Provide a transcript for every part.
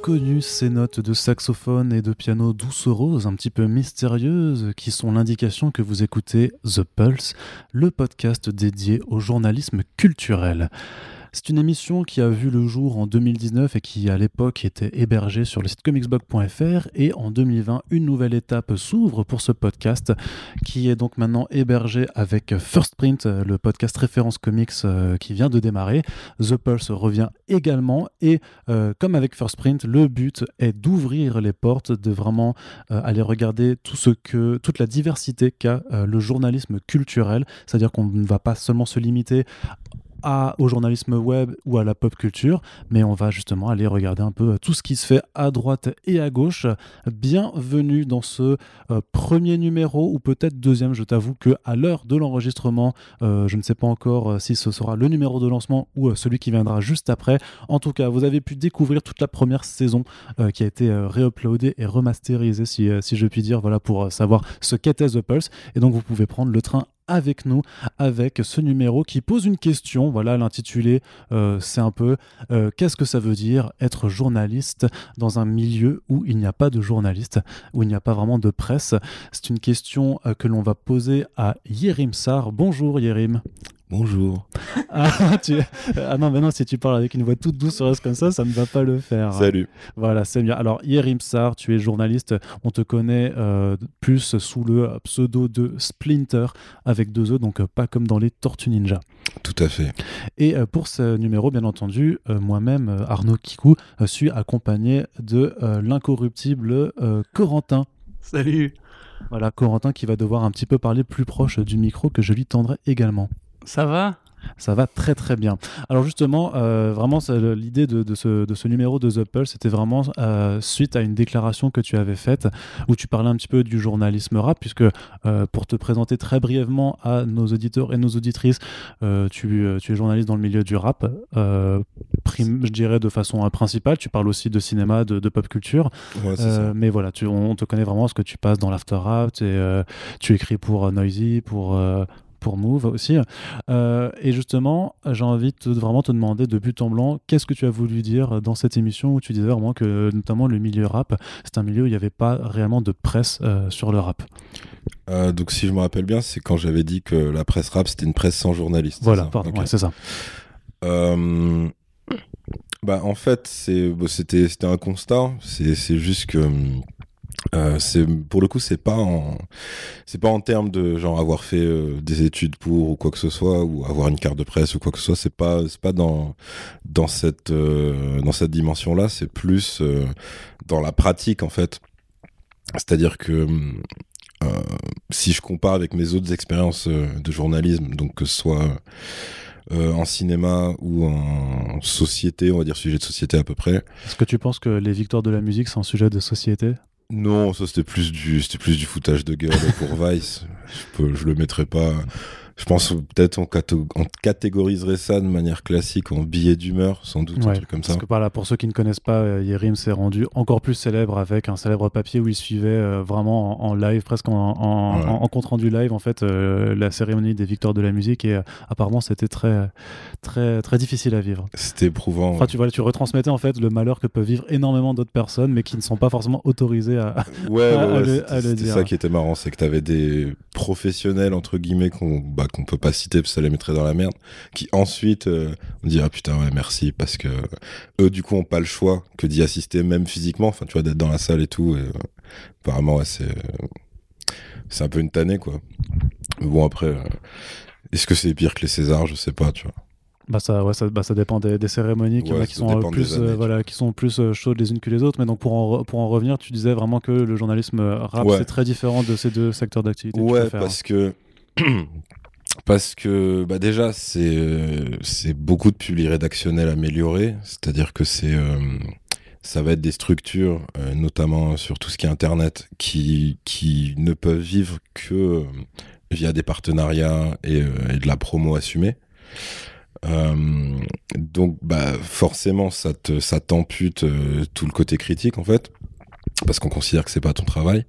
Reconnu ces notes de saxophone et de piano doucereuses, un petit peu mystérieuses, qui sont l'indication que vous écoutez The Pulse, le podcast dédié au journalisme culturel. C'est une émission qui a vu le jour en 2019 et qui à l'époque était hébergée sur le site comicsblog.fr et en 2020 une nouvelle étape s'ouvre pour ce podcast qui est donc maintenant hébergé avec First Print, le podcast référence comics euh, qui vient de démarrer. The Pulse revient également. Et euh, comme avec First Print, le but est d'ouvrir les portes, de vraiment euh, aller regarder tout ce que toute la diversité qu'a le journalisme culturel, c'est-à-dire qu'on ne va pas seulement se limiter au journalisme web ou à la pop culture, mais on va justement aller regarder un peu euh, tout ce qui se fait à droite et à gauche. Bienvenue dans ce euh, premier numéro ou peut-être deuxième. Je t'avoue que à l'heure de l'enregistrement, euh, je ne sais pas encore si ce sera le numéro de lancement ou celui qui viendra juste après. En tout cas, vous avez pu découvrir toute la première saison qui a été réuploadée et remasterisée, si, si je puis dire, voilà pour savoir ce qu'était The Pulse. Et donc vous pouvez prendre le train avec nous avec ce numéro qui pose une question. Voilà, l'intitulé, euh, c'est un peu euh, qu'est-ce que ça veut dire être journaliste dans un milieu où il n'y a pas de journaliste, où il n'y a pas vraiment de presse? C'est une question euh, que l'on va poser à Yerim Sar. Bonjour Yerim. Bonjour. Ah, ah, non, mais non, si tu parles avec une voix toute douce comme ça, ça ne va pas le faire. Salut. Voilà, c'est bien. Alors, Yerim Sar, tu es journaliste. On te connaît euh, plus sous le pseudo de Splinter avec deux E, donc euh, pas comme dans les Tortues Ninja. Tout à fait. Et euh, pour ce numéro, bien entendu, moi-même, Arnaud Kikou, suis accompagné de l'incorruptible Corentin. Salut. Voilà, Corentin qui va devoir un petit peu parler plus proche du micro que je lui tendrai également. Ça va? Ça va très très bien. Alors justement, euh, vraiment, l'idée de, ce, numéro de The Pulse, c'était vraiment euh, suite à une déclaration que tu avais faite où tu parlais un petit peu du journalisme rap, puisque euh, pour te présenter très brièvement à nos auditeurs et nos auditrices, tu, es journaliste dans le milieu du rap, prime, je dirais de façon principale. Tu parles aussi de cinéma, de, pop culture. mais voilà, tu, on, te connaît vraiment ce que tu passes dans l'after rap, tu écris pour Noisy, pour pour Move aussi. Euh, et justement, j'ai envie de vraiment te demander de but en blanc, qu'est-ce que tu as voulu dire dans cette émission où tu disais vraiment que notamment le milieu rap, c'est un milieu où il n'y avait pas réellement de presse euh, sur le rap. Euh, donc si je me rappelle bien, c'est quand j'avais dit que la presse rap c'était une presse sans journaliste. Voilà, pardon, c'est ça. bah en fait, c'était c'était un constat. C'est juste que euh, c'est pour le coup c'est pas en c'est pas en termes de genre avoir fait euh, des études pour ou quoi que ce soit ou avoir une carte de presse ou quoi que ce soit. C'est pas c'est pas dans dans cette euh, dans cette dimension là c'est plus dans la pratique en fait. C'est-à-dire que si je compare avec mes autres expériences de journalisme donc que ce soit en cinéma ou en société, on va dire sujet de société à peu près. Est-ce que tu penses que les victoires de la musique sont un sujet de société? Non, ça c'était plus du c'était plus du foutage de gueule pour Vice. Je peux, je le mettrais pas je pense peut-être on, catégoriserait ça de manière classique en billet d'humeur, sans doute, un truc comme ça. Parce que par là, pour ceux qui ne connaissent pas, euh, Yerim s'est rendu encore plus célèbre avec un célèbre papier où il suivait euh, vraiment en, live, presque en, compte rendu live, en fait, euh, la cérémonie des victoires de la musique. Et apparemment, c'était très, très, très difficile à vivre. C'était éprouvant. Enfin, tu vois, tu retransmettais en fait le malheur que peuvent vivre énormément d'autres personnes, mais qui ne sont pas forcément autorisées à, le, dire. C'était ça qui était marrant, c'est que tu avais des professionnels entre guillemets qu'on bah, qu'on peut pas citer parce que ça les mettrait dans la merde, qui ensuite euh, on dit ah putain ouais merci parce que eux du coup ont pas le choix que d'y assister même physiquement, enfin tu vois d'être dans la salle et tout. Et, euh, apparemment ouais, c'est c'est un peu une tannée quoi. Mais bon après, euh, est-ce que c'est pire que les Césars, je sais pas, tu vois. Bah ça, ouais, ça, bah ça dépend des, cérémonies qui, qui sont plus, voilà, qui sont plus chaudes les unes que les autres. Mais donc pour en, pour en revenir, tu disais vraiment que le journalisme rap c'est très différent de ces deux secteurs d'activité. Ouais, parce que Parce que bah déjà, c'est euh, beaucoup de publi rédactionnel amélioré, c'est-à-dire que c'est euh, ça va être des structures, euh, notamment sur tout ce qui est Internet, qui, qui ne peuvent vivre que via des partenariats et, de la promo assumée. donc bah forcément ça ça t'ampute tout le côté critique en fait parce qu'on considère que c'est pas ton travail.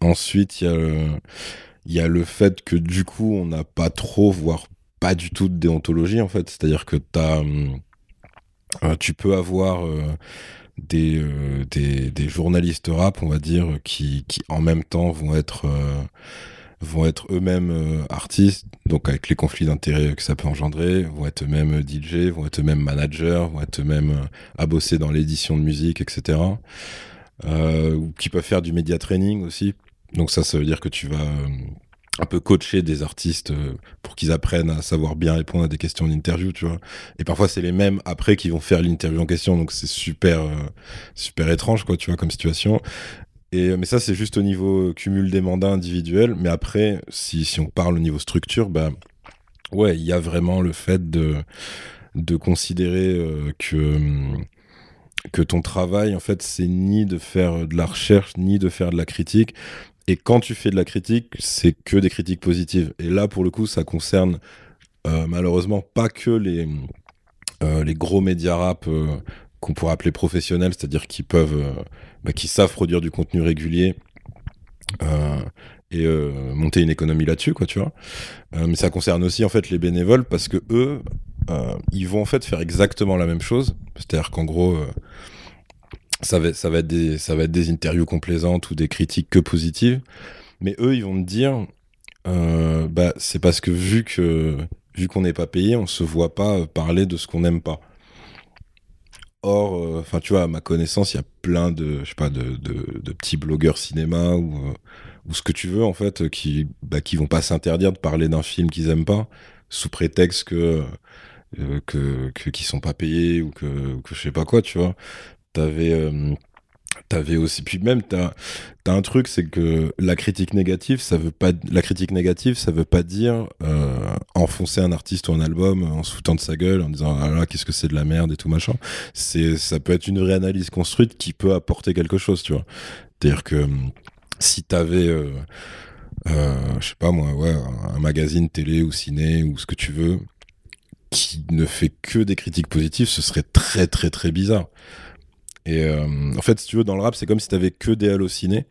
ensuite il y a il y a le fait que du coup, on n'a pas trop, voire pas du tout de déontologie, en fait. C'est-à-dire que as. Hum, tu peux avoir des, des, des, journalistes rap, on va dire, qui, qui en même temps vont être vont être eux-mêmes euh, artistes, donc avec les conflits d'intérêts que ça peut engendrer, vont être eux-mêmes DJ, vont être eux-mêmes managers, vont être eux-mêmes euh, à bosser dans l'édition de musique, etc. Euh, ou qui peuvent faire du média training aussi. Donc ça, ça veut dire que tu vas un peu coacher des artistes pour qu'ils apprennent à savoir bien répondre à des questions d'interview, tu vois. Et parfois, c'est les mêmes après qui vont faire l'interview en question, donc c'est super, super étrange, quoi, tu vois, comme situation. Euh, mais ça, c'est juste au niveau cumul des mandats individuels. Mais après, si, on parle au niveau structure, ben ouais, il y a vraiment le fait de, considérer euh, que, que ton travail, en fait, c'est ni de faire de la recherche, ni de faire de la critique. Et quand tu fais de la critique, c'est que des critiques positives. Et là, pour le coup, ça concerne euh, malheureusement pas que les, les gros médias rap qu'on pourrait appeler professionnels, c'est-à-dire qui peuvent bah, qui savent produire du contenu régulier euh, et euh, monter une économie là-dessus, quoi, tu vois. Euh, mais ça concerne aussi en fait les bénévoles parce que eux, ils vont en fait faire exactement la même chose. C'est-à-dire qu'en gros, ça va, être des, ça va être des interviews complaisantes ou des critiques que positives. Mais eux, ils vont te dire, bah, c'est parce que vu vu qu'on n'est pas payé, on se voit pas parler de ce qu'on n'aime pas. Or, euh, tu vois, à ma connaissance, il y a plein de, pas, de, de, petits blogueurs cinéma ou, euh, ou ce que tu veux, en fait, qui, bah, qui vont pas s'interdire de parler d'un film qu'ils aiment pas, sous prétexte que, euh, que, sont pas payés ou que, que je sais pas quoi, tu vois. T'avais, T'avais aussi, puis même t'as as un truc, c'est que la critique négative, ça veut pas, la critique négative, ça veut pas dire euh, enfoncer un artiste ou un album en se de sa gueule, en disant ah là qu'est-ce que c'est de la merde et tout machin. C'est, ça peut être une vraie analyse construite qui peut apporter quelque chose, tu vois. C'est-à-dire que hum, si t'avais, euh, euh, je sais pas moi, un magazine télé ou ciné ou ce que tu veux, qui ne fait que des critiques positives, ce serait très très très bizarre. Et euh, en fait, si tu veux, dans le rap, c'est comme si t'avais que des hallucinés,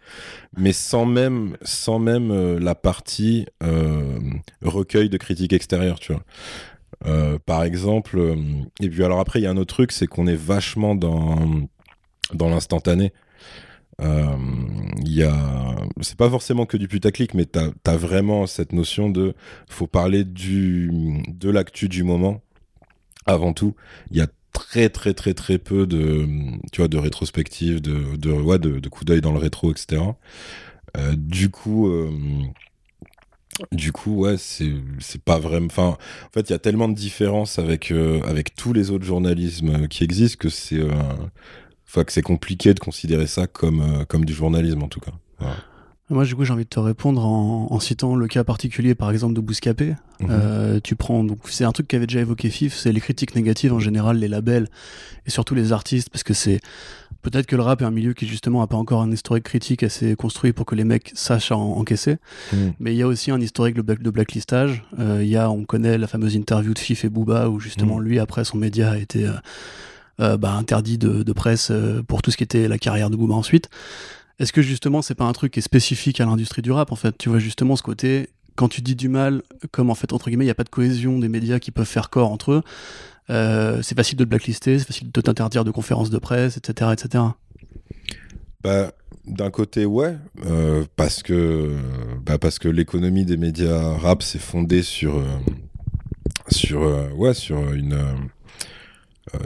mais sans même, sans même euh, la partie euh, recueil de critiques extérieures, tu vois. par exemple, et puis alors après, il y a un autre truc, c'est qu'on est vachement dans, dans l'instantané. Il y a, c'est pas forcément que du putaclic, mais t'as as vraiment cette notion de, faut parler du, de l'actu du moment avant tout. Il y a très très très très peu de tu vois de rétrospective de de ouais, de, de coup d'œil dans le rétro etc euh, du coup euh, du coup ouais c'est c'est pas vraiment enfin en fait il y a tellement de différences avec euh, avec tous les autres journalismes qui existent que c'est enfin que c'est compliqué de considérer ça comme comme du journalisme en tout cas moi, du coup, j'ai envie de te répondre en, citant le cas particulier, par exemple, de Bouscapé. Mhm. Euh, tu prends, donc, c'est un truc qu'avait déjà évoqué FIF, c'est les critiques négatives en général, les labels et surtout les artistes, parce que c'est peut-être que le rap est un milieu qui justement a pas encore un historique critique assez construit pour que les mecs sachent en, encaisser. Mhm. Mais il y a aussi un historique de, blacklistage. Euh, il y a, on connaît la fameuse interview de FIF et Booba où justement mhm. lui, après, son média a été euh, bah, interdit de, de presse pour tout ce qui était la carrière de Booba ensuite. Est-ce que justement c'est pas un truc qui est spécifique à l'industrie du rap en fait? Tu vois justement ce côté quand tu dis du mal, comme en fait entre guillemets il n'y a pas de cohésion des médias qui peuvent faire corps entre eux, euh, c'est facile de te blacklister, c'est facile de t'interdire de conférences de presse, etc., etc. Bah, d'un côté ouais, euh, parce que bah, parce que l'économie des médias rap s'est fondée sur euh,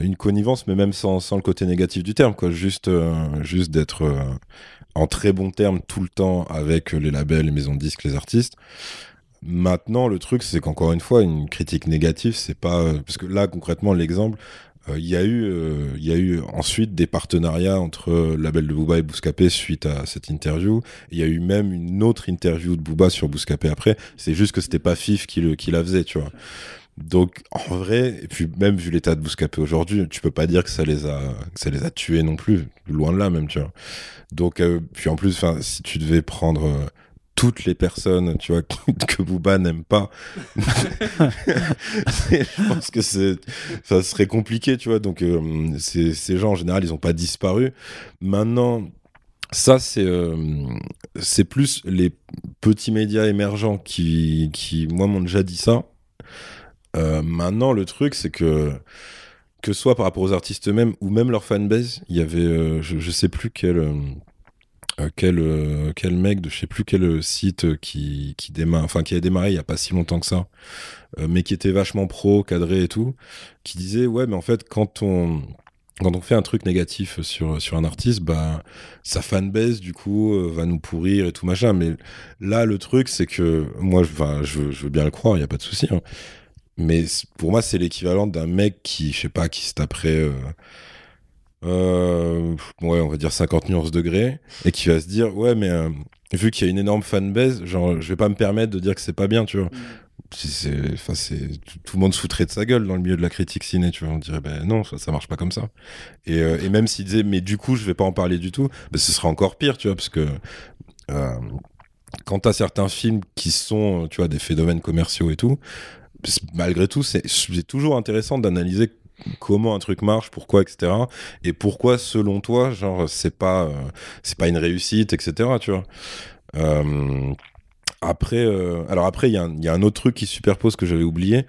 une connivence, mais même sans, sans, le côté négatif du terme, quoi. Juste, juste d'être en très bons termes tout le temps avec les labels, les maisons de disques, les artistes. Maintenant, le truc, c'est qu'encore une fois, une critique négative, c'est pas. Euh, parce que là, concrètement, l'exemple, euh, il y, a eu, euh, il y a eu ensuite des partenariats entre le label de Booba et Bouscapé suite à cette interview. Il y a eu même une autre interview de Booba sur Bouscapé après. C'est juste que c'était pas Fif qui, le, qui la faisait, tu vois. Donc en vrai, et puis même vu l'état de Bouscapé aujourd'hui, tu peux pas dire que ça les a, que ça les a tués non plus, loin de là même, tu vois. Donc euh, puis en plus, enfin, si tu devais prendre euh, toutes les personnes, tu vois, que Booba n'aime pas, je pense que c'est, ça serait compliqué, tu vois. Donc euh, ces, ces gens en général, ils ont pas disparu. Maintenant, ça, c'est c'est plus les petits médias émergents qui, qui moi, m'ont déjà dit ça. Euh, maintenant, le truc, c'est que que soit par rapport aux artistes eux-mêmes ou même leur fanbase, il y avait, je, je, sais plus quel euh, quel, euh, quel mec de je sais plus quel site qui, qui enfin qui a démarré il y a pas si longtemps que ça, euh, mais qui était vachement pro, cadré et tout, qui disait ouais mais en fait quand on quand on fait un truc négatif sur, sur un artiste, bah, sa fanbase, du coup, va nous pourrir et tout machin. Mais là, le truc, c'est que moi, je veux bien le croire, il n'y a pas de souci. Hein. Mais pour moi, c'est l'équivalent d'un mec qui, je sais pas, qui se taperait euh, ouais, on va dire 50 nuances degrés, et qui va se dire, ouais, mais euh, vu qu'il y a une énorme fanbase, genre, je vais pas me permettre de dire que c'est pas bien, tu vois. Mm. Enfin, c'est, tout le monde foutrait de sa gueule dans le milieu de la critique ciné, tu vois. On dirait, ben non, ça, ça marche pas comme ça. Et, euh, et même s'il disait, mais du coup, je vais pas en parler du tout, ben, ce sera encore pire, tu vois, parce que euh, quand t'as certains films qui sont, tu vois, des phénomènes commerciaux et tout, malgré tout, c'est toujours intéressant d'analyser comment un truc marche, pourquoi, etc. Et pourquoi, selon toi, genre, c'est pas, euh, c'est pas une réussite, etc. Tu vois. Euh, après, euh, alors après, il y, a un autre truc qui superpose que j'avais oublié,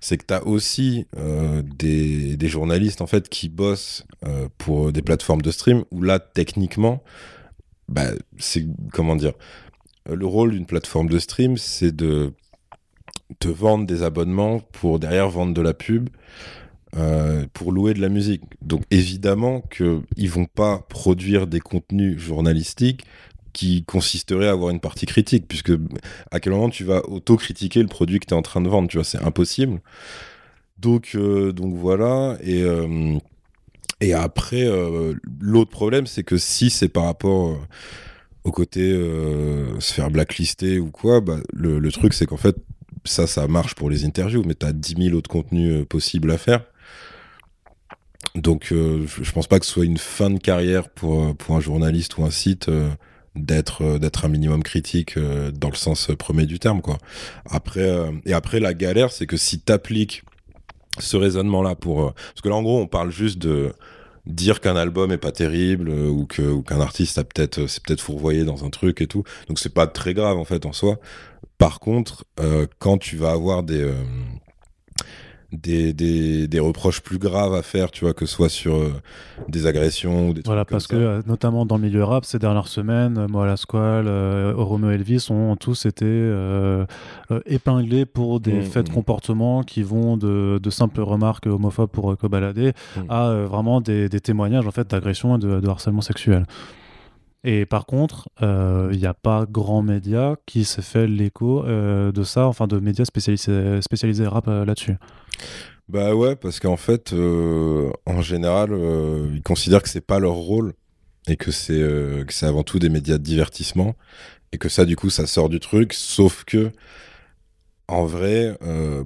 c'est que tu as aussi des, des, journalistes en fait qui bossent pour des plateformes de stream où là, techniquement, bah, c'est comment dire, le rôle d'une plateforme de stream, c'est de te vendre des abonnements pour derrière vendre de la pub. Euh, pour louer de la musique. Donc évidemment qu'ils vont pas produire des contenus journalistiques qui consisteraient à avoir une partie critique, puisque à quel moment tu vas auto-critiquer le produit que tu es en train de vendre, tu vois, c'est impossible. Donc, euh, donc voilà, et, euh, et après, l'autre problème, c'est que si c'est par rapport au côté se faire blacklister ou quoi, bah, le, le truc c'est qu'en fait, ça, ça marche pour les interviews, mais tu as 10 000 autres contenus possibles à faire. Donc, euh, je, pense pas que ce soit une fin de carrière pour, euh, pour un journaliste ou un site euh, d'être un minimum critique dans le sens premier du terme, quoi. Après, et après, la galère, c'est que si t'appliques ce raisonnement-là pour, parce que là, en gros, on parle juste de dire qu'un album est pas terrible ou qu'un artiste a peut-être c'est peut-être fourvoyé dans un truc et tout donc c'est pas très grave en fait en soi par contre quand tu vas avoir des des, des, des, reproches plus graves à faire, tu vois, que ce soit sur euh, des agressions ou des Voilà, parce que euh, notamment dans le milieu rap, ces dernières semaines, euh, moi, la Squale, Romeo Elvis ont tous été épinglés pour des mmh, faits de mmh. comportement qui vont de, de simples remarques homophobes pour Cobaladé mmh. à vraiment des, des, témoignages en fait d'agression et de, de harcèlement sexuel. Et par contre, il n'y a pas grand média qui s'est fait l'écho de ça, enfin de médias spécialisés, rap là-dessus. Bah ouais, parce qu'en fait, euh, en général, euh, ils considèrent que c'est pas leur rôle et que c'est euh, c'est avant tout des médias de divertissement et que ça, du coup, ça sort du truc. Sauf que, en vrai,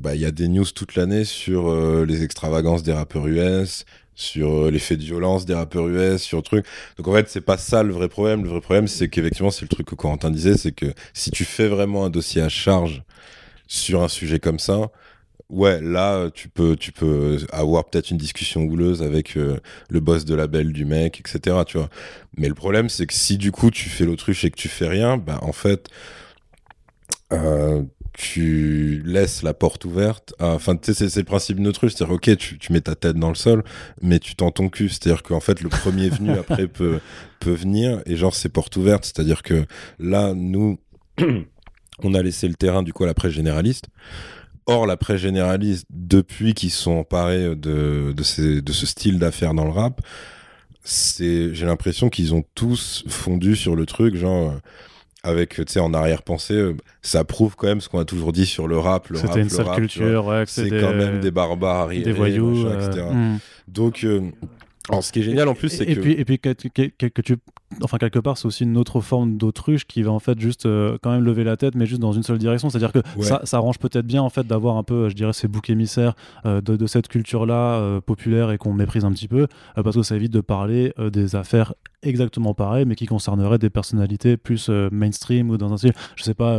bah, il y a des news toute l'année sur les extravagances des rappeurs US, sur l'effet de violence des rappeurs US, sur le truc. Donc en fait, c'est pas ça le vrai problème. Le vrai problème, c'est qu'effectivement, c'est le truc que Corentin disait, c'est que si tu fais vraiment un dossier à charge sur un sujet comme ça, ouais, là, tu peux, tu peux avoir peut-être une discussion houleuse avec euh, le boss de label du mec, etc. Tu vois. Mais le problème, c'est que si du coup tu fais l'autruche et que tu fais rien, bah en fait, euh, tu laisses la porte ouverte. Enfin, tu sais, c'est le principe l'autruche, c'est-à-dire, ok, tu, tu, mets ta tête dans le sol, mais tu tends ton cul. C'est-à-dire qu'en fait, le premier venu après peut, peut venir et genre, c'est porte ouverte. C'est-à-dire que là, nous, on a laissé le terrain du coup à la presse généraliste. Or, la presse généraliste, depuis qu'ils sont emparés de, de, ces, de ce style d'affaires dans le rap, c'est, j'ai l'impression qu'ils ont tous fondu sur le truc, genre, avec, tu sais, en arrière-pensée, euh, ça prouve quand même ce qu'on a toujours dit sur le rap. Le C'était une seule culture, ouais, c'est quand même des barbares, des voyous, etc. Euh, hmm. Donc, alors, ce qui est génial en plus, c'est que. Puis, et puis, que, que, tu. Enfin, quelque part, c'est aussi une autre forme d'autruche qui va en fait juste euh, quand même lever la tête, mais juste dans une seule direction. C'est-à-dire que ça, ça arrange peut-être bien en fait d'avoir un peu, je dirais, ces boucs émissaires euh, de, de, cette culture-là euh, populaire et qu'on méprise un petit peu, parce que ça évite de parler des affaires exactement pareilles, mais qui concerneraient des personnalités plus mainstream ou dans un style. Je sais pas,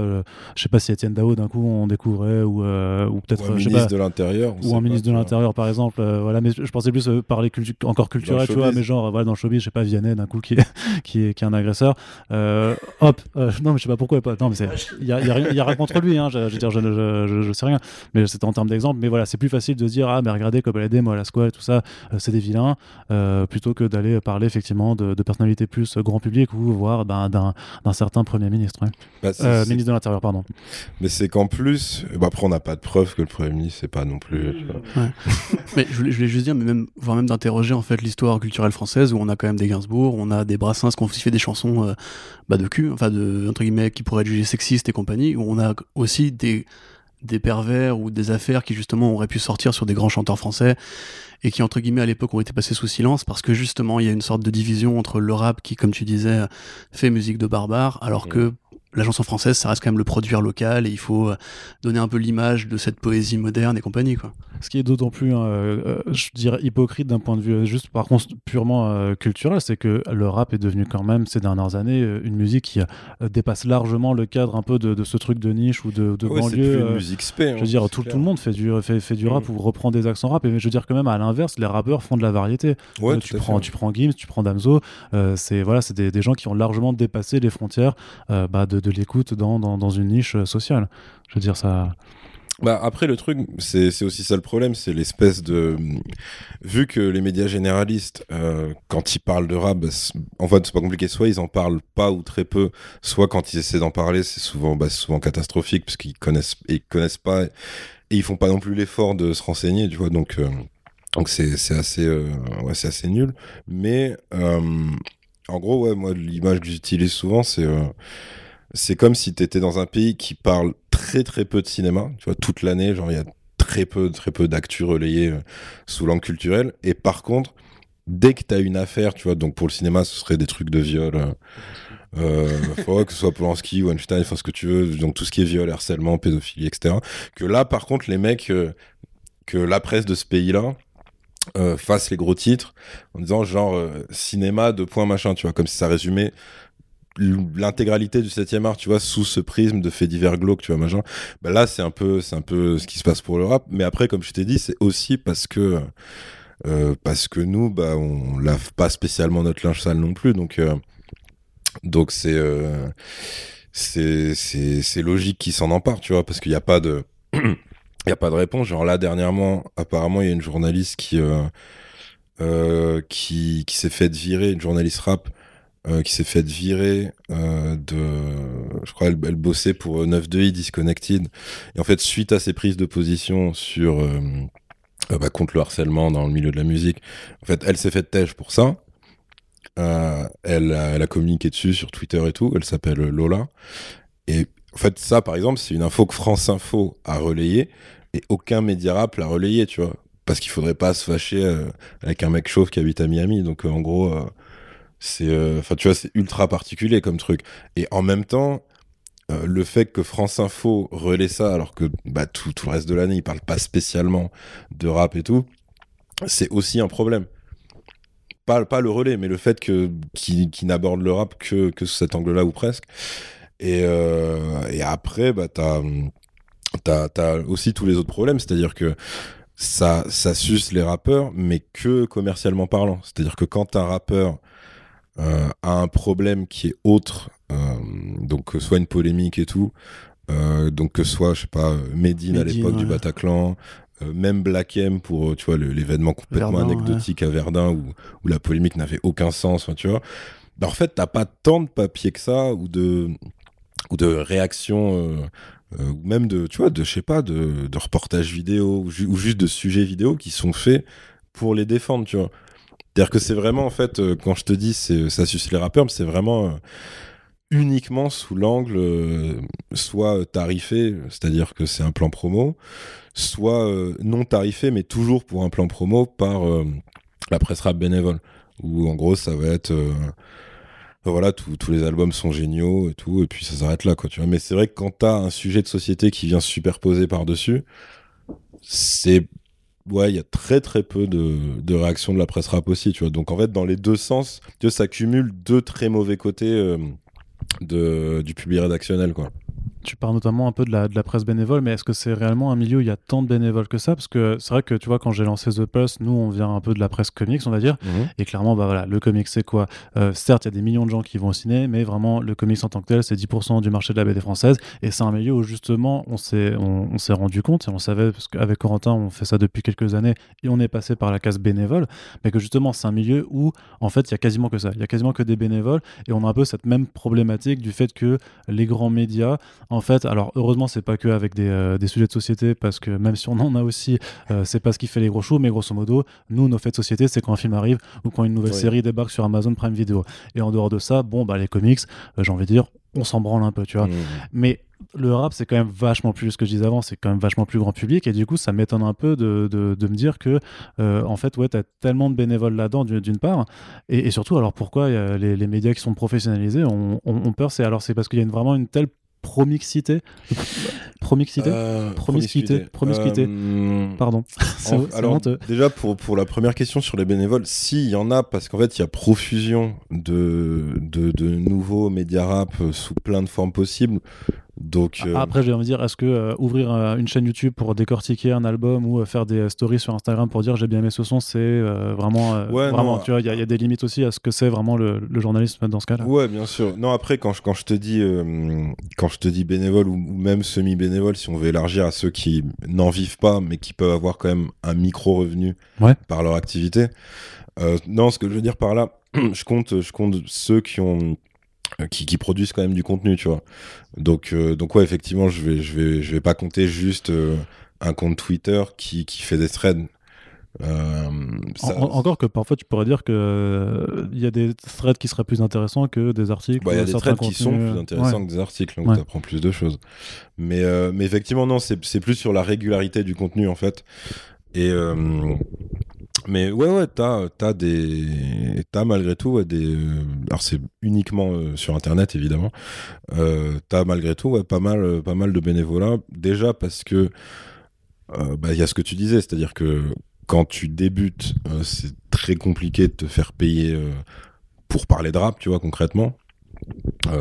je sais pas si Étienne Dao d'un coup on découvrait ou, ou peut-être. un ministre de l'Intérieur. Ou un ministre de l'Intérieur par exemple. voilà, mais je pensais plus parler encore culturel, tu vois, mais genre, voilà, dans le showbiz, je sais pas, Vianney d'un coup qui est, qui est, qui est un agresseur. Euh, hop, euh, non, mais je sais pas pourquoi. Pas, non, mais il y a, y, a rien, y a rien contre lui, hein, je, je, veux dire, je, je, je sais rien, mais c'était en termes d'exemple. Mais voilà, c'est plus facile de dire, ah, mais regardez, comme elle moi, la squad, tout ça, euh, c'est des vilains, euh, plutôt que d'aller parler effectivement de, de, personnalités plus grand public ou voir ben, d'un certain Premier ministre. Ouais. Bah, ministre de l'Intérieur, pardon. Mais c'est qu'en plus, bah, après, on n'a pas de preuve que le Premier ministre, c'est pas non plus. Ouais. mais je voulais, je voulais, juste dire, mais même, voire même d'interroger en fait l'histoire culturelle française où on a quand même des Gainsbourg, on a des Brassens qui ont fait des chansons euh, bah, de cul, enfin de entre guillemets qui pourraient être jugées sexistes et compagnie, où on a aussi des des pervers ou des affaires qui justement auraient pu sortir sur des grands chanteurs français et qui entre guillemets à l'époque ont été passés sous silence parce que justement il y a une sorte de division entre le rap qui comme tu disais fait musique de barbare alors que la chanson française, ça reste quand même le produire local et il faut euh, donner un peu l'image de cette poésie moderne et compagnie. Quoi. Ce qui est d'autant plus, hein, euh, je dirais, hypocrite d'un point de vue juste par contre purement euh, culturel, c'est que le rap est devenu quand même ces dernières années une musique qui dépasse largement le cadre un peu de, ce truc de niche ou de, de ouais, banlieue. Plus une musique spé, je veux dire, tout, tout, le monde fait du, fait, fait du rap mm. ou reprend des accents rap. Et je veux dire, quand même, à l'inverse, les rappeurs font de la variété. Ouais, tu, prends, tu prends Gims, tu prends Damso, c'est voilà, des, des gens qui ont largement dépassé les frontières bah, de, de l'écoute dans dans, dans, une niche euh, sociale. Je veux dire, ça. Bah après le truc, c'est aussi ça le problème, c'est l'espèce de vu que les médias généralistes, euh, quand ils parlent de rap, bah, en fait c'est pas compliqué, soit ils en parlent pas ou très peu, soit quand ils essaient d'en parler, c'est souvent bah, souvent catastrophique parce qu'ils connaissent ils connaissent pas et ils font pas non plus l'effort de se renseigner, tu vois donc euh, donc c'est assez assez nul, mais en gros ouais moi l'image que j'utilise souvent c'est c'est comme si tu étais dans un pays qui parle très très peu de cinéma, tu vois, toute l'année, genre il y a très peu très peu d'actu relayées euh, sous langue culturelle et par contre, dès que tu as une affaire, tu vois, donc pour le cinéma, ce serait des trucs de viol euh, euh que ce soit Polanski ou Einstein, enfin ce que tu veux, donc tout ce qui est viol, harcèlement, pédophilie, etc. Que là, par contre, les mecs, que la presse de ce pays-là fasse les gros titres en disant genre cinéma de point machin, tu vois, comme si ça résumait l'intégralité du 7 art, tu vois, sous ce prisme de faits divers glauques, tu vois, machin. Bah là, c'est un peu, c'est un peu ce qui se passe pour le rap. Mais après, comme je t'ai dit, c'est aussi parce que, euh, parce que nous, bah, on lave pas spécialement notre linge sale non plus. Donc, euh, euh, c'est, c'est, logique qu'ils s'en emparent, tu vois, parce qu'il n'y a pas de, il y a pas de réponse. Genre là, dernièrement, apparemment, il y a une journaliste qui, qui, s'est fait virer, une journaliste rap, euh, qui s'est fait virer euh, de. Je crois elle, bossait pour 9.2i Disconnected. Et en fait, suite à ses prises de position sur. Euh, bah, contre le harcèlement dans le milieu de la musique, en fait, elle s'est fait têche pour ça. elle, a, elle a communiqué dessus sur Twitter et tout. Elle s'appelle Lola. Et en fait, ça, par exemple, c'est une info que France Info a relayée et aucun média rap l'a relayée, tu vois. Parce qu'il faudrait pas se fâcher avec un mec chauve qui habite à Miami. Donc, en gros, c'est, euh, enfin, tu vois, c'est ultra particulier comme truc. Et en même temps, euh, le fait que France Info relaie ça, alors que bah, tout, tout le reste de l'année, ils parlent pas spécialement de rap et tout, c'est aussi un problème. Pas, pas le relais, mais le fait que qui, qui n'aborde le rap que, que sous cet angle-là ou presque. Et, euh, et après, bah, t'as as, aussi tous les autres problèmes, c'est-à-dire que ça, ça suce les rappeurs, mais que commercialement parlant. C'est-à-dire que quand un rappeur euh, a un problème qui est autre, euh, donc soit une polémique et tout, euh, donc que soit, je sais pas, Medine, à l'époque du Bataclan, même Black M pour tu vois l'événement complètement anecdotique à Verdun où, où la polémique n'avait aucun sens tu vois. Bah, en fait t'as pas tant de papier que ça ou de ou de réactions ou même de tu vois de je sais pas de, de reportages vidéo ou, ou, juste de sujets vidéo qui sont faits pour les défendre tu vois c'est-à-dire que c'est vraiment, en fait, euh, quand je te dis ça suce les rappeurs, c'est vraiment euh, uniquement sous l'angle euh, soit tarifé, c'est-à-dire que c'est un plan promo, soit non tarifé, mais toujours pour un plan promo par la presse rap bénévole. Où en gros, ça va être. voilà, tous les albums sont géniaux et tout, et puis ça s'arrête là, quoi. Mais c'est vrai que quand t'as un sujet de société qui vient se superposer par-dessus, c'est ouais, il y a très très peu de, réactions de la presse rap aussi, tu vois. Donc en fait, dans les deux sens, ça cumule deux très mauvais côtés euh, du public rédactionnel, quoi. Tu parles notamment un peu de la, de la presse bénévole, mais est-ce que c'est réellement un milieu où il y a tant de bénévoles que ça? Parce que c'est vrai que tu vois, quand j'ai lancé The Pulse, nous, on vient un peu de la presse comics, on va dire. Mhm. Et clairement, bah voilà, le comics, c'est quoi? Euh, Certes, il y a des millions de gens qui vont au ciné, mais vraiment, le comics en tant que tel, c'est 10% du marché de la BD française. Et c'est un milieu où justement, on s'est on, on s'est rendu compte, et on savait, parce qu'avec Corentin, on fait ça depuis quelques années, et on est passé par la case bénévole, mais que justement, c'est un milieu où, en fait, il y a quasiment que ça. Il y a quasiment que des bénévoles, et on a un peu cette même problématique du fait que les grands médias, en fait, alors heureusement, c'est pas que avec des, euh, des sujets de société, parce que même si on en a aussi, euh, c'est pas ce qui fait les gros shows, mais grosso modo, nous, nos faits de société, c'est quand un film arrive ou quand une nouvelle Oui. série débarque sur Amazon Prime Video. Et en dehors de ça, bon, bah, les comics, euh, j'ai envie de dire, on s'en branle un peu, tu vois. Mhm. Mais le rap, c'est quand même vachement plus, ce que je disais avant, c'est quand même vachement plus grand public. Et du coup, ça m'étonne un peu de, de, de me dire que, euh, en fait, ouais, t'as tellement de bénévoles là-dedans, d'une d'une part. Et, et surtout, alors pourquoi les, les médias qui sont professionnalisés ont, peur C'est alors c'est parce qu'il y a une- vraiment une telle promixité. Promixité Euh, Promiscuité, promiscuité. Euh, Pardon. En- alors honteux. déjà pour, pour la première question sur les bénévoles, si il y en a parce qu'en fait il y a profusion de, de, de nouveaux médias rap sous plein de formes possibles. Donc euh, Après, j'ai envie de dire, est-ce que euh, ouvrir euh, une chaîne YouTube pour décortiquer un album ou faire des stories sur Instagram pour dire j'ai bien aimé ce son, c'est vraiment, Ouais, vraiment, non. tu vois, il y, a- il y a des limites aussi à ce que c'est vraiment le, le journalisme dans ce cas-là. Ouais, bien sûr. Non, après, quand je, quand je te dis, quand je te dis bénévole ou, même semi-bénévole, si on veut élargir à ceux qui n'en vivent pas, mais qui peuvent avoir quand même un micro-revenu Ouais. par leur activité. non, ce que je veux dire par là, je compte, je compte ceux qui ont, qui, qui produisent quand même du contenu, tu vois. Donc, euh, donc ouais, effectivement, je vais, je vais, je vais pas compter juste euh, un compte Twitter qui, qui fait des threads. Euh, En- ça- en- encore que parfois tu pourrais dire que euh, il y a des threads qui seraient plus intéressants que des articles. Bah, Il y a des threads qui sont plus euh, intéressants ouais. que des articles, où Ouais. tu apprends plus de choses. Mais, euh, mais effectivement, non, c'est c'est plus sur la régularité du contenu, en fait. Et, euh, mais ouais, ouais, t'as as des. T'as malgré tout des. euh, Alors, c'est uniquement euh, sur Internet, évidemment. Euh, t'as malgré tout pas, mal, pas mal de bénévolat. Déjà parce que. bah, Il y a ce que tu disais, c'est-à-dire que quand tu débutes, c'est très compliqué de te faire payer pour parler de rap, tu vois, concrètement.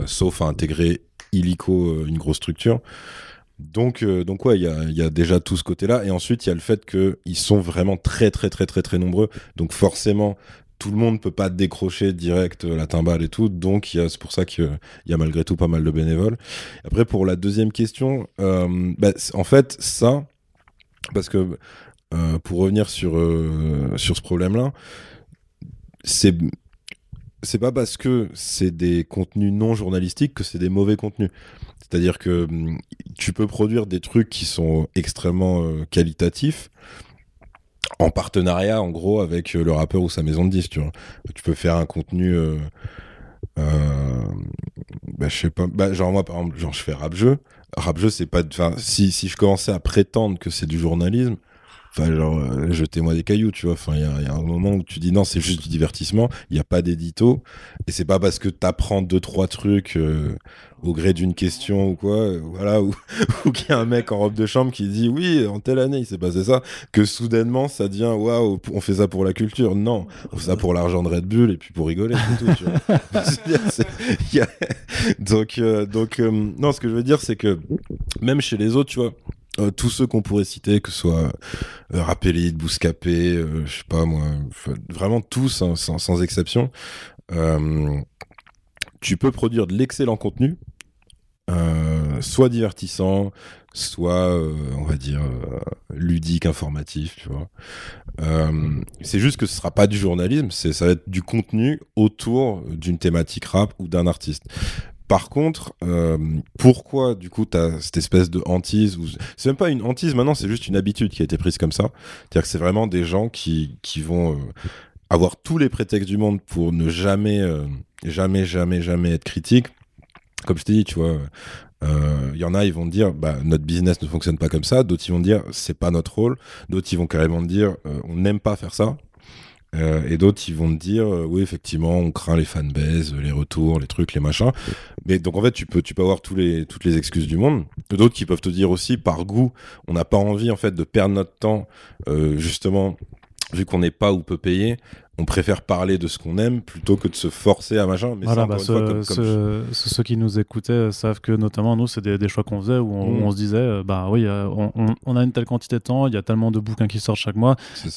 Sauf à intégrer illico une grosse structure. Donc, euh, donc ouais, il y a, déjà tout ce côté-là. Et ensuite, il y a le fait qu'ils sont vraiment très, très, très, très, très nombreux. Donc forcément, tout le monde peut pas décrocher direct euh, la timbale et tout. Donc, c'est pour ça qu'il y a malgré tout pas mal de bénévoles. Après, pour la deuxième question, euh, bah, en fait, ça, parce que pour revenir sur, sur ce problème-là, c'est c'est pas parce que c'est des contenus non journalistiques que c'est des mauvais contenus. C'est-à-dire que hum, tu peux produire des trucs qui sont extrêmement euh, qualitatifs en partenariat, en gros, avec euh, le rappeur ou sa maison de disques. Tu, peux faire un contenu. euh, bah, je sais pas. Bah, genre, moi, par exemple, genre, je fais rap-jeu. Rap-jeu, c'est pas. Enfin, si je commençais à prétendre que c'est du journalisme, Enfin, genre, euh, jetez-moi des cailloux, tu vois. Enfin, il y, a- il y a un moment où tu dis non, c'est juste du divertissement. Il n'y a pas d'édito. Et c'est pas parce que t'apprends deux, trois trucs euh, au gré d'une question ou quoi, euh, voilà, ou, ou qu'il y a un mec en robe de chambre qui dit oui, en telle année il s'est passé ça, que soudainement ça devient waouh, on fait ça pour la culture. Non, on fait ça pour l'argent de Red Bull et puis pour rigoler, c'est tout, tu vois. Y a- donc, donc non, ce que je veux dire, c'est que même chez les autres, tu vois, euh, tous ceux qu'on pourrait citer, que ce soit euh, Bouscapé, euh, je sais pas moi, vraiment tous, hein, sans, exception, euh, tu peux produire de l'excellent contenu, soit divertissant, soit, on va dire, ludique, informatif, tu vois. C'est juste que ce sera pas du journalisme, ça va être du contenu autour d'une thématique rap ou d'un artiste. Par contre, euh, pourquoi du coup tu as cette espèce de hantise ou c'est même pas une hantise maintenant, c'est juste une habitude qui a été prise comme ça. C'est-à-dire que c'est vraiment des gens qui, qui vont euh, avoir tous les prétextes du monde pour ne jamais, euh, jamais, jamais, jamais être critiques. Comme je t'ai dit, tu vois, il y en a, ils vont dire, bah, notre business ne fonctionne pas comme ça. D'autres, ils vont dire, c'est pas notre rôle. D'autres, ils vont carrément dire, on n'aime pas faire ça. Euh, et d'autres, ils vont te dire, euh, oui, effectivement, on craint les fanbases, les retours, les trucs, les machins. Mais donc, en fait, tu peux, tu peux avoir toutes les excuses du monde. D'autres qui peuvent te dire aussi, par goût, on n'a pas envie, en fait, de perdre notre temps, euh, justement, vu qu'on n'est pas ou peut payer, on préfère parler de ce qu'on aime plutôt que de se forcer à machin. Mais voilà, ça, bah, fois, comme- comme ceux- ceux qui nous écoutaient savent que notamment nous, c'est des, des choix qu'on faisait où on, Mm. où on se disait, euh, bah oui, euh, on, a une telle quantité de temps, il y a tellement de bouquins qui sortent chaque mois.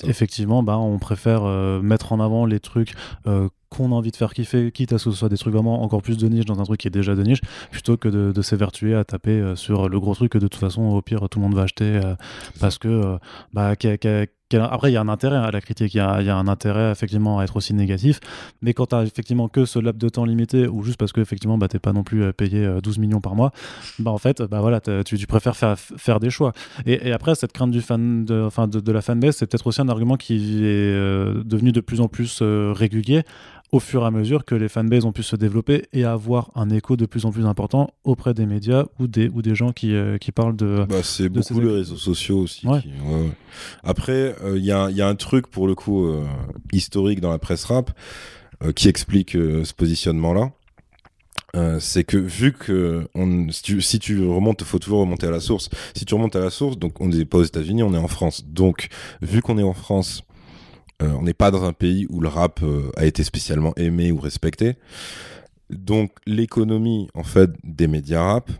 Effectivement, bah, on préfère euh, mettre en avant les trucs euh, qu'on a envie de faire kiffer, quitte à ce que ce soit des trucs vraiment encore plus de niche dans un truc qui est déjà de niche, plutôt que de, de s'évertuer à taper sur le gros truc que de toute façon, au pire, tout le monde va acheter euh, parce que, bah, a- a- a- après, il y a un intérêt à la critique, il y a, il y a un intérêt effectivement à être aussi négatif, mais quand tu as effectivement que ce laps de temps limité, ou juste parce que effectivement, bah, t'es pas non plus euh, payé euh, 12 millions par mois, bah, en fait, bah, voilà, tu, préfères faire, faire des choix. Et, après, cette crainte du fan enfin, de, la fanbase, c'est peut-être aussi un argument qui est euh, devenu de plus en plus euh, régulier au fur et à mesure que les fanbases ont pu se développer et avoir un écho de plus en plus important auprès des médias ou des, ou des gens qui, euh, qui parlent de... Bah, c'est beaucoup ces les réseaux sociaux aussi. Ouais. qui- ouais, ouais. Après, il y, a, un- y a un truc pour le coup euh, historique dans la presse rap euh, qui explique euh, ce positionnement-là. Euh, c'est que vu que on, si, tu, si tu remontes, faut toujours remonter à la source. Si tu remontes à la source, donc on n'est pas aux États-Unis, on est en France. Donc, vu qu'on est en France, euh, on n'est pas dans un pays où le rap euh, a été spécialement aimé ou respecté. Donc, l'économie en fait des médias rap,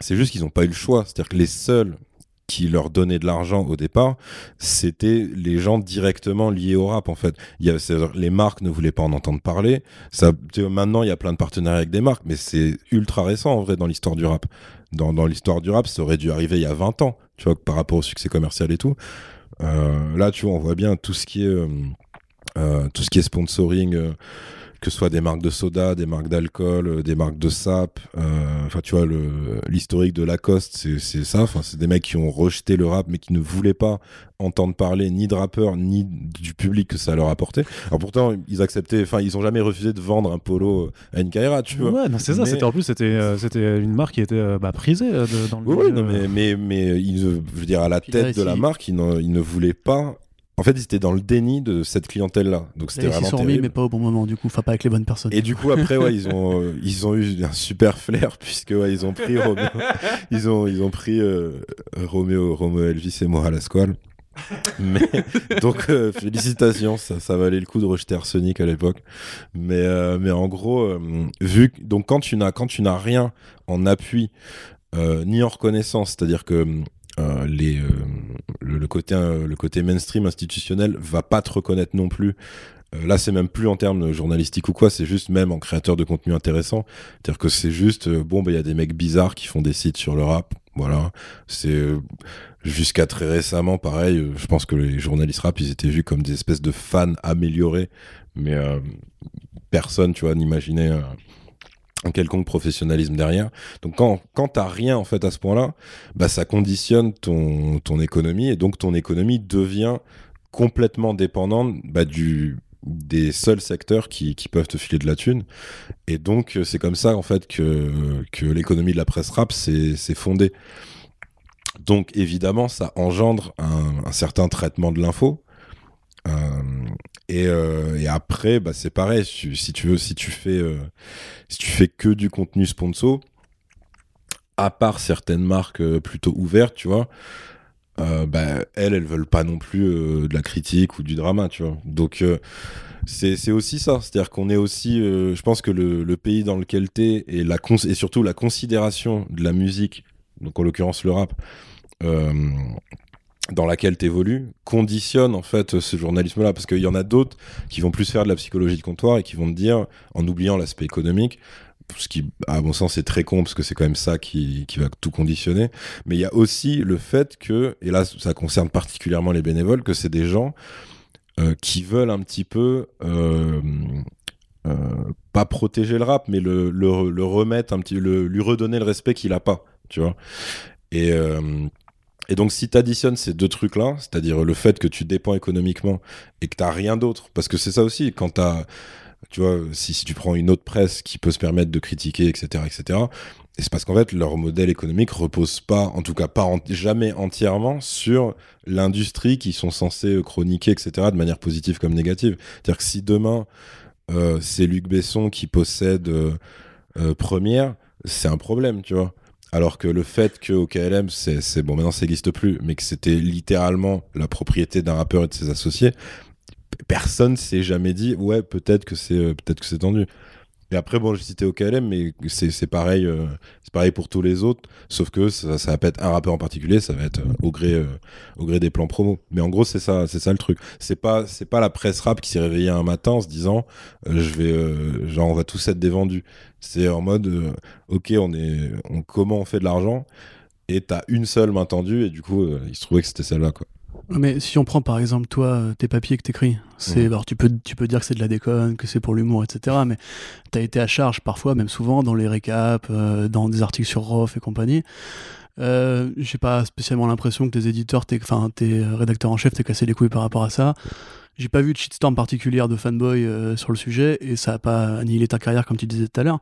c'est juste qu'ils n'ont pas eu le choix. C'est-à-dire que les seuls qui leur donnaient de l'argent au départ, c'était les gens directement liés au rap en fait. Les marques ne voulaient pas en entendre parler. Maintenant, il y a plein de partenariats avec des marques, mais c'est ultra récent en vrai dans l'histoire du rap. Dans, dans l'histoire du rap, ça aurait dû arriver il y a 20 ans, tu vois, par rapport au succès commercial et tout. Euh, là, tu vois, on voit bien tout ce qui est, euh, euh, tout ce qui est sponsoring. Que ce soit des marques de soda, des marques d'alcool, euh, des marques de sap. euh, Enfin, tu vois, le- l'historique de Lacoste, c'est ça. Enfin, c'est des mecs qui ont rejeté le rap, mais qui ne voulaient pas entendre parler ni de rappeurs, ni du public que ça leur apportait. Alors pourtant, ils acceptaient, enfin, ils ont jamais refusé de vendre un polo à une Kaira, tu vois. Ouais, non, c'est ça. Mais- C'était en plus, c'était euh, c'était une marque qui était euh, bah, prisée euh, dans le Oui, oui, milieu. non, mais, mais, mais ils, ne- je veux dire, à la Puis là, tête de la marque, ils, ils ne voulaient pas. En fait, ils étaient dans le déni de cette clientèle-là. Donc c'était Ils vraiment sont remis, mais pas au bon moment, du coup. Enfin, pas avec les bonnes personnes. Et du coup, après, ouais, ils ont, euh, ils ont eu un super flair puisque ouais, ils ont pris Roméo, ils ont, ils ont pris euh, Roméo, Roméo Elvis et moi à la squale. Mais donc euh, félicitations, ça, ça valait le coup de rejeter Arsenic à l'époque. Mais, euh, mais en gros, euh, vu que, donc quand tu n'as quand tu n'as rien en appui euh, ni en reconnaissance, c'est-à-dire que euh, les, euh, le, côté, euh, le côté mainstream institutionnel va pas te reconnaître non plus. Euh, là, c'est même plus en termes journalistiques ou quoi, c'est juste même en créateur de contenu intéressant. C'est-à-dire que c'est juste, euh, bon, bah, il y a des mecs bizarres qui font des sites sur le rap. Voilà. C'est jusqu'à très récemment, pareil. je pense que les journalistes rap, ils étaient vus comme des espèces de fans améliorés. Mais personne, tu vois, n'imaginait un quelconque professionnalisme derrière. Donc quand, quand t'as rien en fait à ce point-là, bah ça conditionne ton, ton économie et donc ton économie devient complètement dépendante bah, du des seuls secteurs qui, qui peuvent te filer de la thune. Et donc c'est comme ça en fait que, que l'économie de la presse rap s'est fondée. Donc évidemment ça engendre un, certain traitement de l'info et, euh, et après bah, c'est pareil si, tu veux si tu fais euh, si tu fais que du contenu sponsor, à part certaines marques euh, plutôt ouvertes, tu vois, euh, bah, elles, elles veulent pas non plus euh, de la critique ou du drama, tu vois. Donc, euh, c'est aussi ça. C'est-à-dire qu'on est aussi, euh, je pense que le, pays dans lequel t'es et, la et surtout la considération de la musique, donc en l'occurrence le rap, euh, dans laquelle t'évolues, conditionne en fait ce journalisme-là. Parce qu'il y en a d'autres qui vont plus faire de la psychologie de comptoir et qui vont te dire, en oubliant l'aspect économique, ce qui, à mon sens, est très con parce que c'est quand même ça qui, qui va tout conditionner. Mais il y a aussi le fait que, et là, ça concerne particulièrement les bénévoles, que c'est des gens euh, qui veulent un petit peu. euh, euh, pas protéger le rap, mais le, le, le remettre un petit, le, lui redonner le respect qu'il a pas, tu vois. Et, et donc, si tu additionnes ces deux trucs-là, c'est-à-dire le fait que tu dépends économiquement et que tu rien d'autre, parce que c'est ça aussi, quand tu tu vois, si, tu prends une autre presse qui peut se permettre de critiquer, etc., etc., et c'est parce qu'en fait, leur modèle économique repose pas, en tout cas pas jamais entièrement, sur l'industrie qui sont censés euh, chroniquer, etc., de manière positive comme négative. C'est-à-dire que si demain, euh, c'est Luc Besson qui possède euh, Première, c'est un problème, tu vois. Alors que le fait que au KLM, c'est c'est- bon, maintenant ça n'existe plus, mais que c'était littéralement la propriété d'un rappeur et de ses associés, personne s'est jamais dit ouais peut-être que c'est euh, peut-être que c'est tendu. Et après, bon, j'ai cité OKLM, mais c'est pareil, euh, pareil pour tous les autres, sauf que ça, ça va pas être un rappeur en particulier, ça va être euh, au gré, euh, au gré des plans promo. Mais en gros, c'est ça, ça le truc. C'est pas, pas la presse rap qui s'est réveillée un matin en se disant, je vais, genre, on va tous être des vendus. C'est en mode, ok, on est, on, comment on fait de l'argent, et t'as une seule main tendue, et du coup, il se trouvait que c'était celle-là, quoi. Mais si on prend par exemple toi euh, tes papiers que t'écris, c'est alors tu peux tu peux dire que c'est de la déconne, que c'est pour l'humour, etc. Mais t'as été à charge parfois, même souvent dans les récaps, euh, dans des articles sur Rof et compagnie. Euh, J'ai pas spécialement l'impression que tes éditeurs, tes, enfin tes rédacteurs en chef, t'es cassé les couilles par rapport à ça. J'ai pas vu de shitstorm particulière de fanboy euh, sur le sujet et ça a pas annihilé ta carrière comme tu disais tout à l'heure.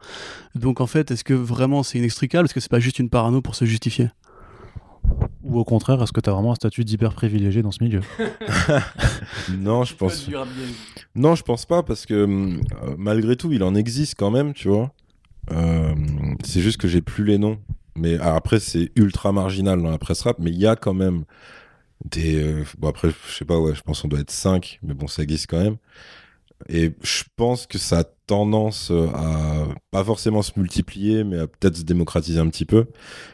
Donc en fait, est-ce que vraiment c'est inextricable? Est-ce que c'est pas juste une parano pour se justifier? Ou au contraire, est-ce que tu as vraiment un statut d'hyper privilégié dans ce milieu Non, je pense. Non, je pense pas parce que euh, malgré tout, il en existe quand même, tu vois. Euh, c'est juste que j'ai plus les noms. Mais après, c'est ultra marginal dans la presse rap, mais il y a quand même des. Euh, bon, après, je sais pas, ouais, je pense qu'on doit être 5, mais bon, ça existe quand même. Et je pense que ça a tendance à pas forcément se multiplier, mais à peut-être se démocratiser un petit peu.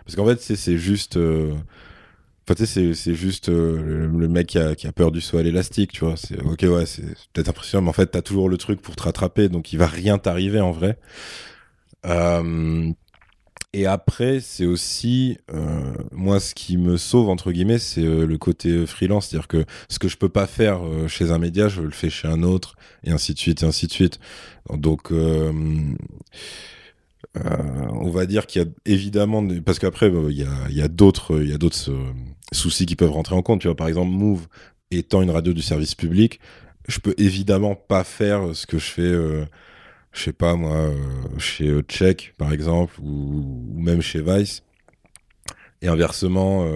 Parce qu'en fait, c'est juste. Euh... Enfin, c'est juste euh, le, mec qui a, qui a, peur du saut à l'élastique, tu vois. C'est ok, ouais, c'est peut-être impressionnant, mais en fait, t'as toujours le truc pour te rattraper, donc il va rien t'arriver en vrai. Euh, et après, c'est aussi, euh, moi, ce qui me sauve, entre guillemets, c'est euh, le côté freelance. C'est-à-dire que ce que je peux pas faire euh, chez un média, je le fais chez un autre, et ainsi de suite, et ainsi de suite. Donc, euh, on va dire qu'il y a évidemment, parce qu'après, il y a, a d'autres, il soucis qui peuvent rentrer en compte. Tu vois, par exemple, Move étant une radio du service public, je peux évidemment pas faire ce que je fais je sais pas moi, euh, chez euh, Check par exemple, ou, même chez Vice. Et inversement,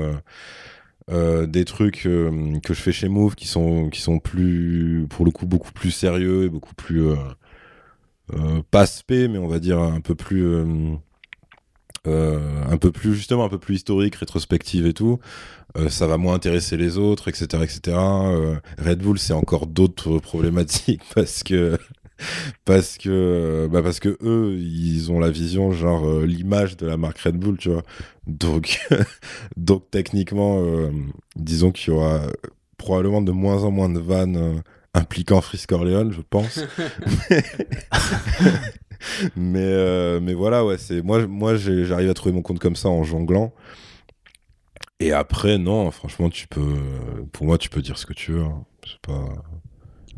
euh, des trucs que je fais chez Move qui sont, qui sont plus, pour le coup, beaucoup plus sérieux et beaucoup plus, pas spé, mais on va dire un peu plus, un peu plus, justement, un peu plus historique, rétrospective et tout. ça va moins intéresser les autres, etc., etc. Red Bull, c'est encore d'autres problématiques parce que parce que bah parce que eux ils ont la vision genre euh, l'image de la marque Red Bull tu vois. Donc donc techniquement euh, disons qu'il y aura probablement de moins en moins de vannes euh, impliquant Frisk Corleone je pense. Mais mais voilà ouais c'est moi moi j'arrive à trouver mon compte comme ça en jonglant. Et après non franchement tu peux pour moi tu peux dire ce que tu veux hein. c'est pas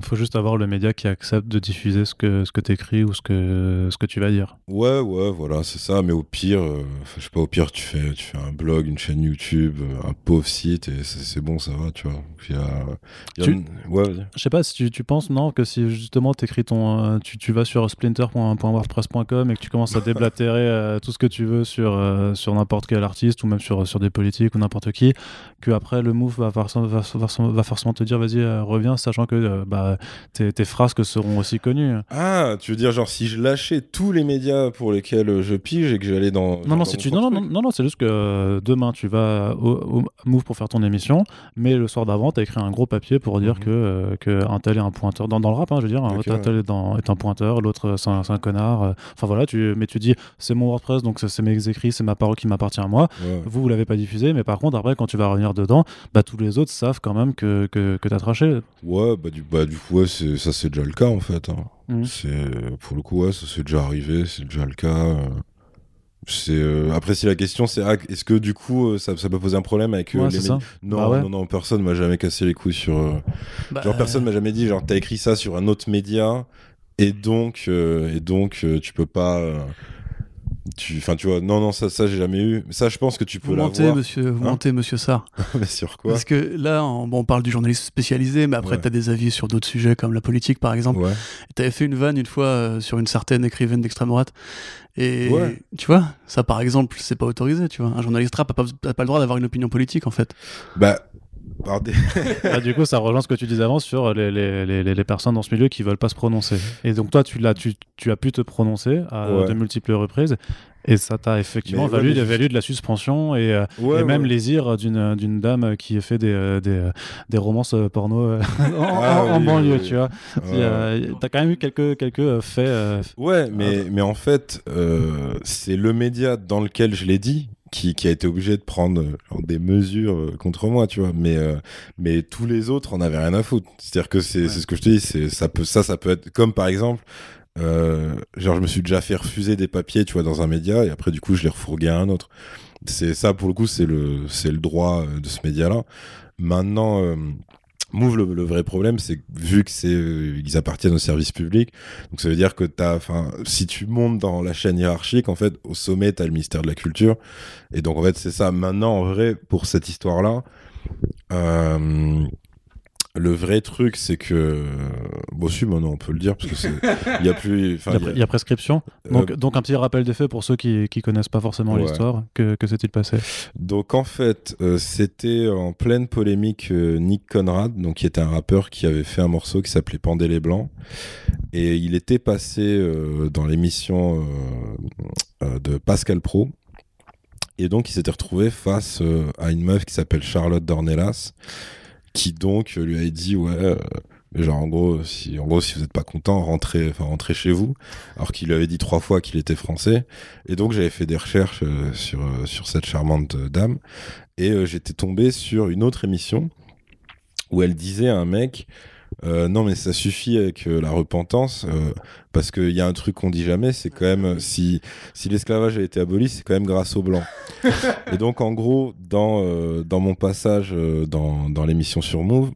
il faut juste avoir le média qui accepte de diffuser ce que, ce que tu écris ou ce que, ce que tu vas dire. Ouais, ouais, voilà, c'est ça. Mais au pire, euh, je sais pas, au pire, tu fais, tu fais un blog, une chaîne YouTube, euh, un pauvre site et c'est bon, ça va, tu vois. Il y a, tu... ouais, je sais pas si tu, tu, penses, non, que si justement écris ton, euh, tu, tu vas sur splinter.wordpress.com et que tu commences à déblatérer tout ce que tu veux sur, sur n'importe quel artiste ou même sur, sur des politiques ou n'importe qui, que après le move va, va, va, va forcément te dire, vas-y, reviens, sachant que bah, tes, tes, frasques seront aussi connues. Ah, tu veux dire genre si je lâchais tous les médias pour lesquels je pige et que j'allais dans non non si tu non, non, non non c'est juste que euh, demain tu vas au, Move pour faire ton émission, mais le soir d'avant tu as écrit un gros papier pour dire mhm. que euh, que un tel est un pointeur dans, dans le rap, hein, je veux dire, un tel est, dans, est, un pointeur, l'autre c'est un, un, connard. Euh. Enfin voilà, tu mais tu dis c'est mon WordPress donc c'est mes écrits, c'est ma parole qui m'appartient à moi. Vous vous l'avez pas diffusé, mais par contre après quand tu vas revenir dedans, bah tous les autres savent quand même que que, que t'as traché. Ouais bah du bah du ouais, ça c'est déjà le cas en fait. Hein. Mmh. C'est pour le coup, ouais, ça c'est déjà arrivé, c'est déjà le cas. Euh. C'est euh, après si la question c'est ah, est-ce que du coup euh, ça, ça, peut poser un problème avec les ça. non, bah non non personne m'a jamais cassé les couilles sur bah, genre personne m'a jamais dit genre t'as écrit ça sur un autre média et donc et donc tu peux pas tu enfin tu vois non non ça ça j'ai jamais eu. Ça je pense que tu peux mentez monsieur vous hein monsieur Sarr. Mais sur quoi parce que là on, bon, on parle du journaliste spécialisé mais après tu as des avis sur d'autres sujets comme la politique par exemple. Ouais. tu avais fait une vanne une fois euh, sur une certaine écrivaine d'extrême droite. Et tu vois ça par exemple c'est pas autorisé tu vois. Un journaliste rap a pas, a pas le droit d'avoir une opinion politique en fait. Bah ah, du coup, ça rejoint ce que tu disais avant sur les, les, les, les, personnes dans ce milieu qui veulent pas se prononcer. Et donc, toi, tu, as, tu, tu as pu te prononcer à de multiples reprises. Et ça t'a effectivement Mais valu, de la suspension et, euh, Ouais, et même les ires d'une d'une dame qui fait des, euh, des, euh, des romances porno en, Ah en- en oui, banlieue, oui, tu vois. T'as quand même eu quelques, quelques faits. euh, Ouais, mais, mais en fait, euh, c'est le média dans lequel je l'ai dit qui, qui a été obligé de prendre euh, genre, des mesures euh, contre moi, tu vois. Mais, euh, mais tous les autres en avaient rien à foutre. C'est-à-dire que c'est c'est ce que je te dis, ça, peut, ça, ça peut être comme par exemple. euh, genre, je me suis déjà fait refuser des papiers, tu vois, dans un média, et après, du coup, je les refourguais à un autre. C'est ça, pour le coup, c'est le, c'est le droit de ce média-là. Maintenant, euh, Move, le, vrai problème, c'est vu que c'est, euh, ils appartiennent au service public, donc ça veut dire que t'as, enfin, si tu montes dans la chaîne hiérarchique, en fait, au sommet, t'as le ministère de la Culture. Et donc, en fait, c'est ça. Maintenant, en vrai, pour cette histoire-là, euh, le vrai truc, c'est que, bon, si, maintenant, on peut le dire, parce que c'est, il y a plus, Il y, a, il y prescription. euh, Donc, un petit rappel des faits pour ceux qui qui connaissent pas forcément Ouais. l'histoire. Que, que s'est-il passé? Donc en fait, euh, c'était en pleine polémique euh, Nick Conrad, donc qui était un rappeur qui avait fait un morceau qui s'appelait Pendez les Blancs, et il était passé dans l'émission de Pascal Pro, et donc il s'était retrouvé face à une meuf qui s'appelle Charlotte Dornelas, qui donc lui avait dit ouais. euh, genre en gros, si en gros si vous n'êtes pas content, rentrez, enfin rentrez chez vous. Alors qu'il lui avait dit trois fois qu'il était français. Et donc j'avais fait des recherches euh, sur euh, sur cette charmante dame et j'étais tombé sur une autre émission où elle disait à un mec euh, non mais ça suffit avec euh, la repentance euh, parce qu'il y a un truc qu'on dit jamais c'est quand même si si l'esclavage a été aboli c'est quand même grâce aux blancs. Et donc en gros dans dans mon passage dans dans l'émission sur Move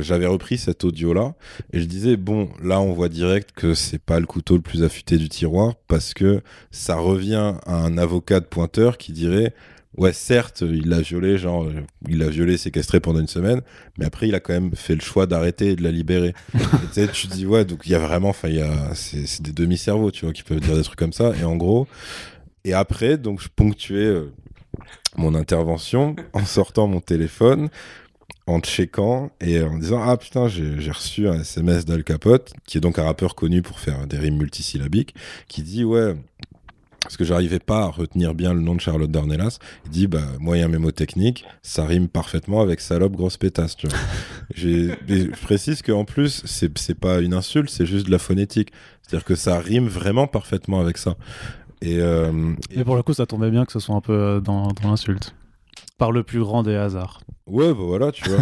j'avais repris cet audio là et je disais bon là on voit direct que c'est pas le couteau le plus affûté du tiroir parce que ça revient à un avocat de pointeur qui dirait ouais certes il l'a violé genre il l'a violé séquestré pendant une semaine mais après il a quand même fait le choix d'arrêter et de la libérer. Et tu te dis ouais donc il y a vraiment enfin il y a c'est des demi cerveaux tu vois qui peuvent dire des trucs comme ça. Et en gros et après donc je ponctuais euh, mon intervention en sortant mon téléphone en checkant et en disant ah putain j'ai j'ai reçu un SMS d'Al Capote qui est donc un rappeur connu pour faire des rimes multisyllabiques qui dit ouais parce que j'arrivais pas à retenir bien le nom de Charlotte Dornelas. Il dit bah moyen mémotechnique ça rime parfaitement avec salope grosse pétasse tu vois. Je précise qu'en plus c'est c'est pas une insulte c'est juste de la phonétique. C'est à dire que ça rime vraiment parfaitement avec ça. Et, euh, et Et pour le coup, ça tombait bien que ce soit un peu euh, dans, dans l'insulte. Par le plus grand des hasards. ouais bah voilà tu vois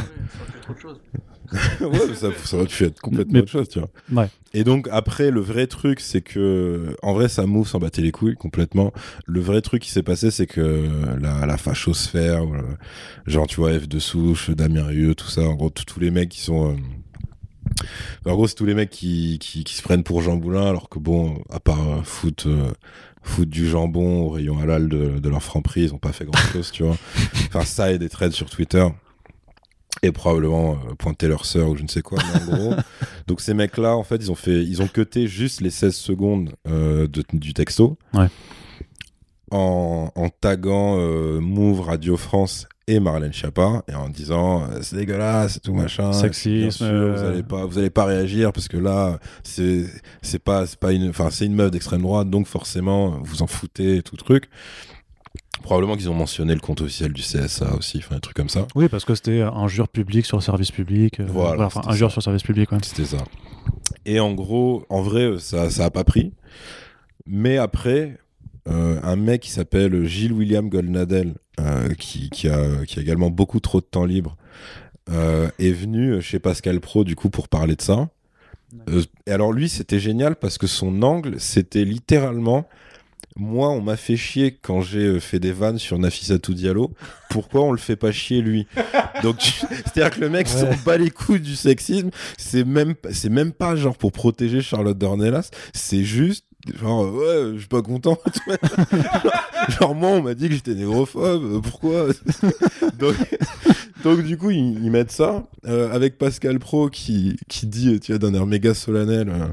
ouais, ça, ça aurait pu être complètement Mais- autre chose, tu vois. Ouais. Et donc, après, le vrai truc, c'est que, en vrai, ça move s'en battait les couilles complètement. Le vrai truc qui s'est passé, c'est que la, la fachosphère, le- genre, tu vois, F de Souche, Damien Rieu, tout ça, en gros, tous les mecs qui sont, euh, en gros, c'est tous les mecs qui, qui, qui se prennent pour Jean Boulin, alors que bon, à part euh, foot, euh, foutre du jambon au rayon halal de, de leur franc-prix, ils ont pas fait grand-chose, tu vois. Enfin, ça et des trades sur Twitter. Et probablement euh, pointer leur sœur ou je ne sais quoi, mais en gros. Donc ces mecs-là, en fait, ils ont fait, ils ont cuté juste les 16 secondes euh, de- du texto. Ouais. En, en taguant euh, Move Radio France et Marlène Schiappa et en disant euh, c'est dégueulasse tout machin Sexisme, Bien sûr, euh. vous allez pas vous allez pas réagir parce que là c'est c'est pas c'est pas une enfin c'est une meuf d'extrême droite donc forcément vous en foutez tout truc probablement qu'ils ont mentionné le compte officiel du CSA aussi enfin un truc comme ça Oui, parce que c'était injure publique sur service public. euh, Voilà, enfin, c'était injure ça. sur service public, ouais. C'était ça. Et en gros, en vrai, ça, ça a pas pris. Mais après, euh, un mec qui s'appelle Gilles William Goldnadel, euh, qui, qui, a, qui a également beaucoup trop de temps libre, euh, est venu chez Pascal Pro, du coup, pour parler de ça. Euh, et alors, lui, c'était génial parce que son angle, c'était littéralement. Moi, on m'a fait chier quand j'ai euh, fait des vannes sur Nafissatou Diallo. Pourquoi on le fait pas chier lui? Donc, tu- c'est-à-dire que le mec s'en Ouais. bat les couilles du sexisme. C'est même, c'est même pas genre pour protéger Charlotte Dornelas. C'est juste genre euh, ouais, je suis pas content. genre moi, on m'a dit que j'étais négrophobe. euh, Pourquoi? Donc, donc du coup, ils, ils mettent ça euh, avec Pascal Pro qui qui dit, tu vois, d'un air méga solennel. euh,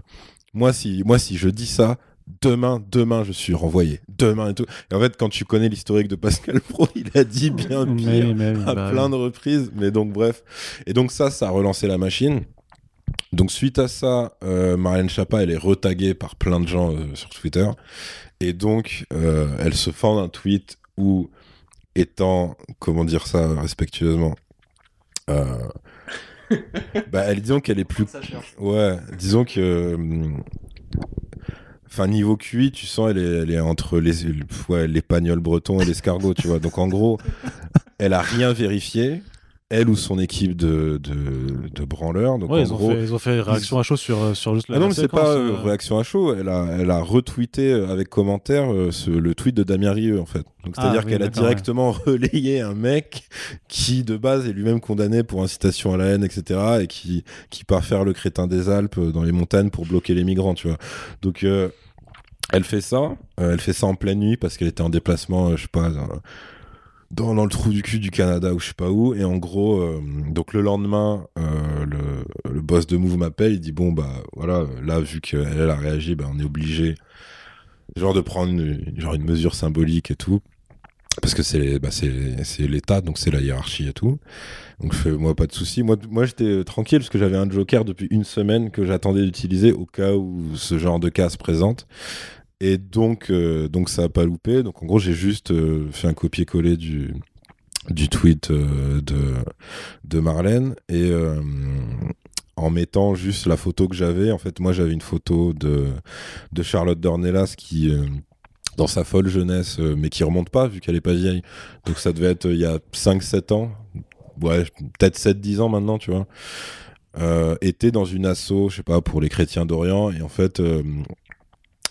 moi, si moi si je dis ça. Demain, demain, je suis renvoyé. Demain et tout. Et en fait, quand tu connais l'historique de Pascal Pro, il a dit bien pire mais à bah plein de reprises. Mais donc, bref. Et donc, ça, ça a relancé la machine. Donc suite à ça, euh, Marlène Chapa, elle est retaguée par plein de gens euh, sur Twitter. Et donc, euh, elle se fend d'un tweet où, étant, comment dire ça respectueusement, euh, bah, elle disons qu'elle est plus... Ouais, disons que... Enfin, niveau QI, tu sens, elle est, elle est entre les, ouais, breton et l'escargot, tu vois. Donc, en gros, elle a rien vérifié, elle ou son équipe de, de, de branleurs. Donc, Ouais, en ils, ont gros, fait, ils ont fait réaction à chaud sur, euh, sur juste la ah non, la mais c'est pas euh. euh, réaction à chaud. Elle a, elle a retweeté avec commentaire euh, ce- le tweet de Damien Rieu, en fait. Donc, Ah, c'est-à-dire oui, qu'elle a directement relayé un mec qui, de base, est lui-même condamné pour incitation à la haine, etc. et qui, qui part faire le crétin des Alpes dans les montagnes pour bloquer les migrants, tu vois. Donc, euh, elle fait ça. Elle fait ça en pleine nuit parce qu'elle était en déplacement, je sais pas, dans, dans, le trou du cul du Canada ou je sais pas où. Et en gros, euh, donc le lendemain, euh, le, boss de Move m'appelle. Il dit Bon, bah voilà, là, vu qu'elle elle a réagi, bah, on est obligé de prendre une, mesure symbolique et tout. Parce que c'est bah, c'est l'État, donc c'est la hiérarchie et tout. Donc je fais, moi, pas de souci. Moi, moi j'étais euh, tranquille parce que j'avais un joker depuis une semaine que j'attendais d'utiliser au cas où ce genre de cas se présente. Et donc, euh, donc ça a pas loupé. Donc en gros, j'ai juste euh, fait un copier-coller du, du tweet euh, de, de Marlène et en mettant juste la photo que j'avais. En fait, moi, j'avais une photo de, de Charlotte Dornelas qui, dans sa folle jeunesse, mais qui remonte pas vu qu'elle est pas vieille. Donc ça devait être il y a 5-7 ans. Ouais, peut-être 7-10 ans maintenant, tu vois. Était dans une asso, je sais pas, pour les chrétiens d'Orient. Et en fait,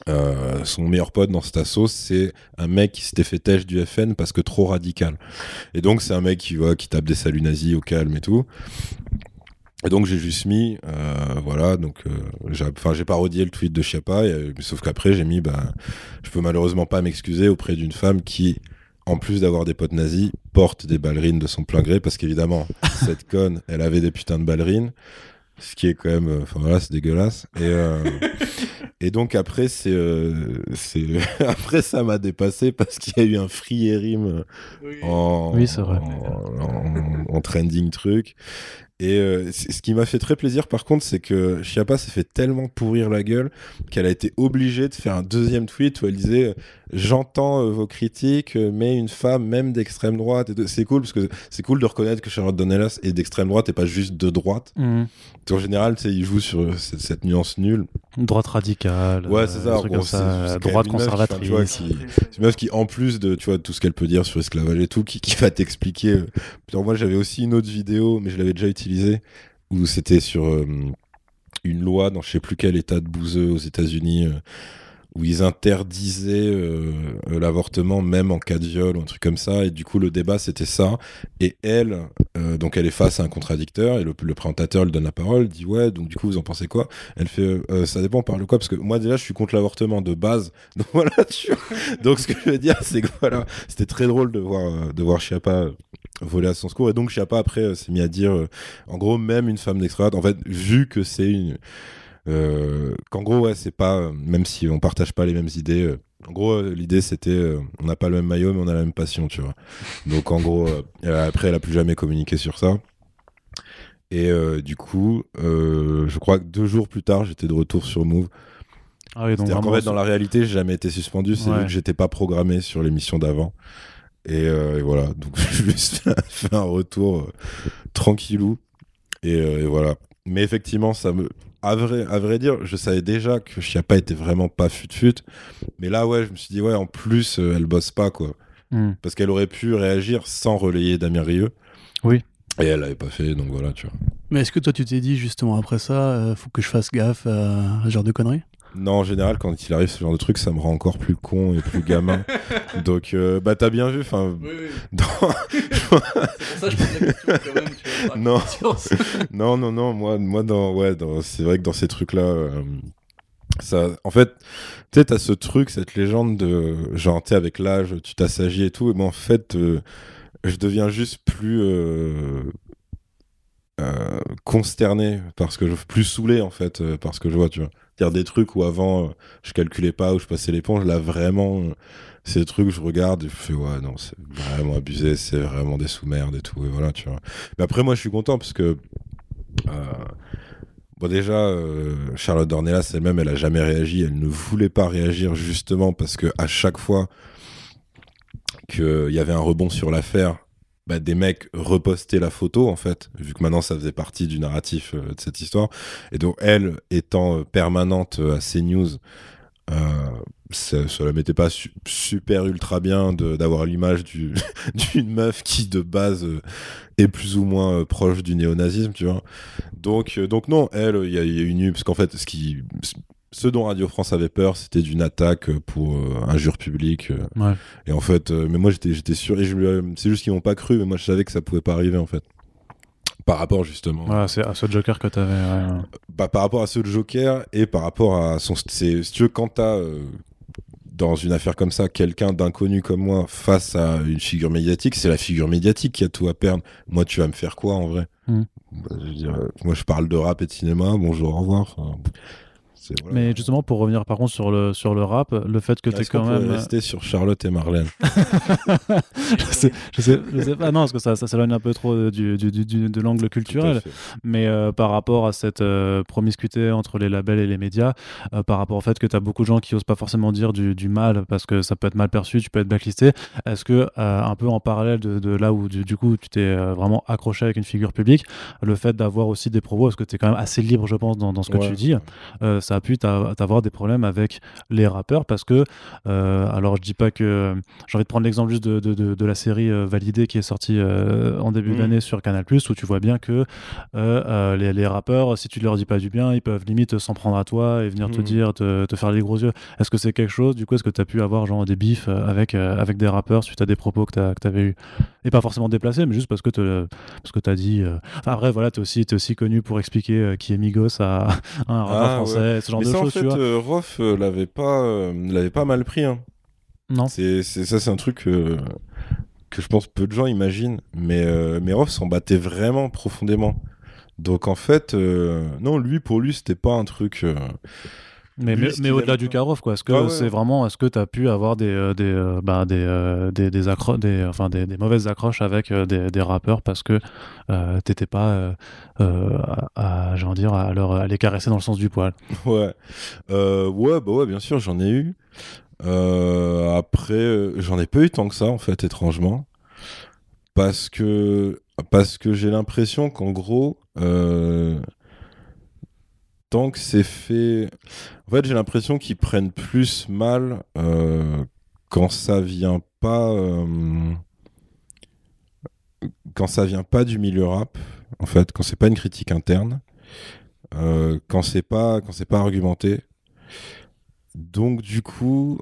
euh, son meilleur pote dans cet asso, c'est un mec qui s'était fait têche du FN parce que trop radical. Et donc, c'est un mec qui, va, qui tape des saluts nazis au calme et tout. Et donc, j'ai juste mis, euh, voilà, donc, euh, j'ai- enfin, j'ai parodié le tweet de Chiappa, et, sauf qu'après, j'ai mis, bah, je peux malheureusement pas m'excuser auprès d'une femme qui, en plus d'avoir des potes nazis, porte des ballerines de son plein gré, parce qu'évidemment, cette conne, elle avait des putains de ballerines, ce qui est quand même, enfin voilà, c'est dégueulasse. Et, et donc après, c'est, euh, c'est, après ça m'a dépassé parce qu'il y a eu un free en, Oui, c'est vrai. en, en- en trending truc. Et euh, c- ce qui m'a fait très plaisir par contre, c'est que Chiappa s'est fait tellement pourrir la gueule qu'elle a été obligée de faire un deuxième tweet où elle disait J'entends euh, vos critiques, euh, mais une femme, même d'extrême droite, de- c'est cool parce que c'est cool de reconnaître que Charlotte Dornelas est d'extrême droite et pas juste de droite. Mhm. En général, il joue sur euh, cette, cette nuance nulle. Droite radicale. Ouais, c'est ça. c'est- ça, droite même une meuf qui- enfin, tu vois, conservatrice. qui- C'est une meuf qui, en plus de, tu vois, tout ce qu'elle peut dire sur l'esclavage et tout, qui, qui va t'expliquer. Alors moi, j'avais aussi une autre vidéo, mais je l'avais déjà utilisée, où c'était sur euh, une loi dans je sais plus quel état de bouseux aux États-Unis, euh, où ils interdisaient euh, euh, l'avortement même en cas de viol ou un truc comme ça. Et du coup, le débat, c'était ça. Et elle, euh, donc elle est face à un contradicteur, et le, présentateur lui donne la parole, dit ouais, donc du coup, vous en pensez quoi? Elle fait, ça dépend par le quoi, parce que moi déjà, je suis contre l'avortement de base. Donc voilà, tu. Donc ce que je veux dire, c'est que voilà, c'était très drôle de voir, de voir Chiappa voler à son secours. Et donc Chiappa, après, s'est mis à dire, en gros, même une femme d'extrême droite, en fait, vu que c'est une... euh, qu'en gros, ouais, c'est pas... euh, même si on partage pas les mêmes idées... euh, en gros, l'idée c'était, euh, on n'a pas le même maillot, mais on a la même passion, tu vois. Donc en gros, euh, après, elle a plus jamais communiqué sur ça. Et euh, du coup, je crois que deux jours plus tard, j'étais de retour sur Move. Ah oui, C'est-à-dire qu'en fait, dans la réalité, j'ai jamais été suspendu. C'est Ouais. vu que j'étais pas programmé sur l'émission d'avant. Et, et voilà, donc j'ai juste fait un- fait un retour tranquillou. Et, et voilà. Mais effectivement, ça me. À vrai, à vrai dire, je savais déjà que Chiappa était vraiment pas fut-fut. Mais là, ouais, je me suis dit, ouais, en plus, euh, elle bosse pas, quoi. Hmm. Parce qu'elle aurait pu réagir sans relayer Damien Rieu. Oui. Et elle l'avait pas fait, donc voilà, tu vois. Mais est-ce que toi, tu t'es dit justement après ça, euh, faut que je fasse gaffe à ce genre de conneries? Non, en général, quand il arrive ce genre de truc, ça me rend encore plus con et plus gamin. donc, euh, bah, t'as bien vu, enfin. dans- C'est pour ça que je pose la question quand même, tu vois. Non. non, non, non, moi, moi dans, ouais, dans, c'est vrai que dans ces trucs-là, euh, ça, en fait, tu sais, t'as ce truc, cette légende de, genre, tu avec l'âge, tu t'assagis et tout, et moi, en fait, euh, je deviens juste plus consterné parce que je, plus saoulé, en fait, parce que je vois, tu vois. Dire des trucs où avant, euh, je calculais pas, où je passais l'éponge, là, vraiment, euh, des trucs je regarde et je fais, ouais, non, c'est vraiment abusé, c'est vraiment des sous-merdes et tout, et voilà, tu vois. Mais après, moi, je suis content parce que. euh, Bon, déjà, Charlotte Dornelas elle-même, elle a jamais réagi. Elle ne voulait pas réagir justement parce que à chaque fois qu'il y avait un rebond sur l'affaire, bah, des mecs repostaient la photo en fait, vu que maintenant ça faisait partie du narratif euh, de cette histoire. Et donc elle, étant euh, permanente à CNews, euh, ça, ça la mettait pas su- super ultra bien d'avoir l'image du- d'une meuf qui de base euh, est plus ou moins euh, proche du néonazisme, tu vois. Donc, euh, donc non, elle, il y, a- une parce qu'en fait, ce qui, ce dont Radio France avait peur, c'était d'une attaque pour euh, injure publique. euh, Ouais. Et en fait, euh, mais moi j'étais, j'étais sûr, et je lui- c'est juste qu'ils m'ont pas cru, mais moi je savais que ça pouvait pas arriver en fait. Par rapport justement, c'est à ce Joker que t'avais. ouais. bah, par rapport à de Joker et par rapport à son, c'est, si tu veux, quand t'as dans une affaire comme ça, quelqu'un d'inconnu comme moi face à une figure médiatique, c'est la figure médiatique qui a tout à perdre. Moi, tu vas me faire quoi en vrai? Hmm. Bah, je veux dire, Moi, je parle de rap et de cinéma. Bonjour, au revoir. Enfin, voilà. Mais justement, pour revenir par contre sur le, sur le rap, le fait que Est-ce qu'on quand pourrait même. rester sur Charlotte et Marlène je, sais, je, sais, je sais pas, non, parce que ça, ça s'éloigne un peu trop du, du- de l'angle culturel. Mais euh, par rapport à cette euh, promiscuité entre les labels et les médias, euh, par rapport au fait que tu as beaucoup de gens qui osent pas forcément dire du, du mal parce que ça peut être mal perçu, tu peux être blacklisté, est-ce que, un peu en parallèle de, de là où du, coup tu t'es vraiment accroché avec une figure publique, le fait d'avoir aussi des propos, parce que tu es quand même assez libre, je pense, dans, dans ce que Ouais. tu dis, ça a pu t'a- t'avoir des problèmes avec les rappeurs parce que, euh, alors je dis pas que. J'ai envie de prendre l'exemple juste de, de, de, de la série euh, Validée qui est sortie euh, en début Mhm. d'année sur Canal, où tu vois bien que les, les rappeurs, si tu leur dis pas du bien, ils peuvent limite s'en prendre à toi et venir te Mhm. dire, te, te faire les gros yeux. Est-ce que c'est quelque chose, du coup, est-ce que tu as pu avoir genre des bifs avec, avec des rappeurs suite à des propos que tu avais eu Et pas forcément déplacés, mais juste parce que tu as dit. Enfin, bref, voilà, tu es aussi, t'es aussi connu pour expliquer qui est Migos à, à un rappeur Ah, français, ce genre Mais de ça, choses, en fait, tu vois. euh, Rof euh, l'avait pas, euh, l'avait pas mal pris. Hein. Non. C'est, c'est- ça, c'est un truc que je pense peu de gens imaginent. Mais, mais Rof s'en battait vraiment profondément. Donc en fait, non, lui, pour lui, c'était pas un truc. Mais, au-delà du. Karov, quoi. Est-ce que Ah ouais. c'est vraiment, est-ce que tu as pu avoir des, des, bah, des, des, des, accro- des, enfin, des, des mauvaises accroches avec euh, des, des rappeurs parce que euh, t'étais pas, euh, euh, à, dire, à, leur, à les caresser dans le sens du poil Ouais. Euh, ouais, bah ouais, bien sûr, j'en ai eu. Après, j'en ai pas eu tant que ça, en fait, étrangement. Parce que, parce que j'ai l'impression qu'en gros, tant que c'est fait. En fait, j'ai l'impression qu'ils prennent plus mal euh, quand ça vient pas. euh, vient pas du milieu rap, en fait, quand c'est pas une critique interne. Euh, quand c'est pas quand c'est pas argumenté. Donc du coup,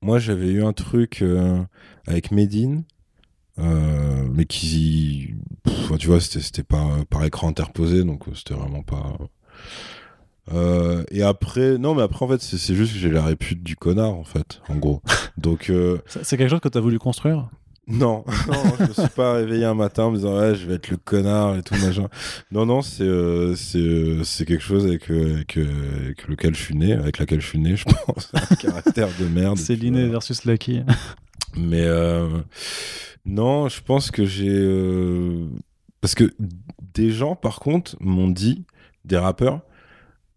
moi j'avais eu un truc avec Medine, euh, mais qui, pff, tu vois, c'était c'était pas par écran interposé, donc euh, c'était vraiment pas. Euh, et après, non, mais après en fait, c'est c'est juste que j'ai la répute du connard en fait, en gros. Donc euh, C'est quelque chose que tu as voulu construire? Non, non, je me suis pas réveillé un matin en me disant ouais, je vais être le connard et tout machin. Non, non, c'est euh, c'est euh, c'est quelque chose avec, avec, avec lequel je suis né, avec laquelle je suis né, je pense. un caractère de merde. Voilà. versus Lucky. Mais euh, non, je pense que j'ai euh, parce que des gens par contre m'ont dit des rappeurs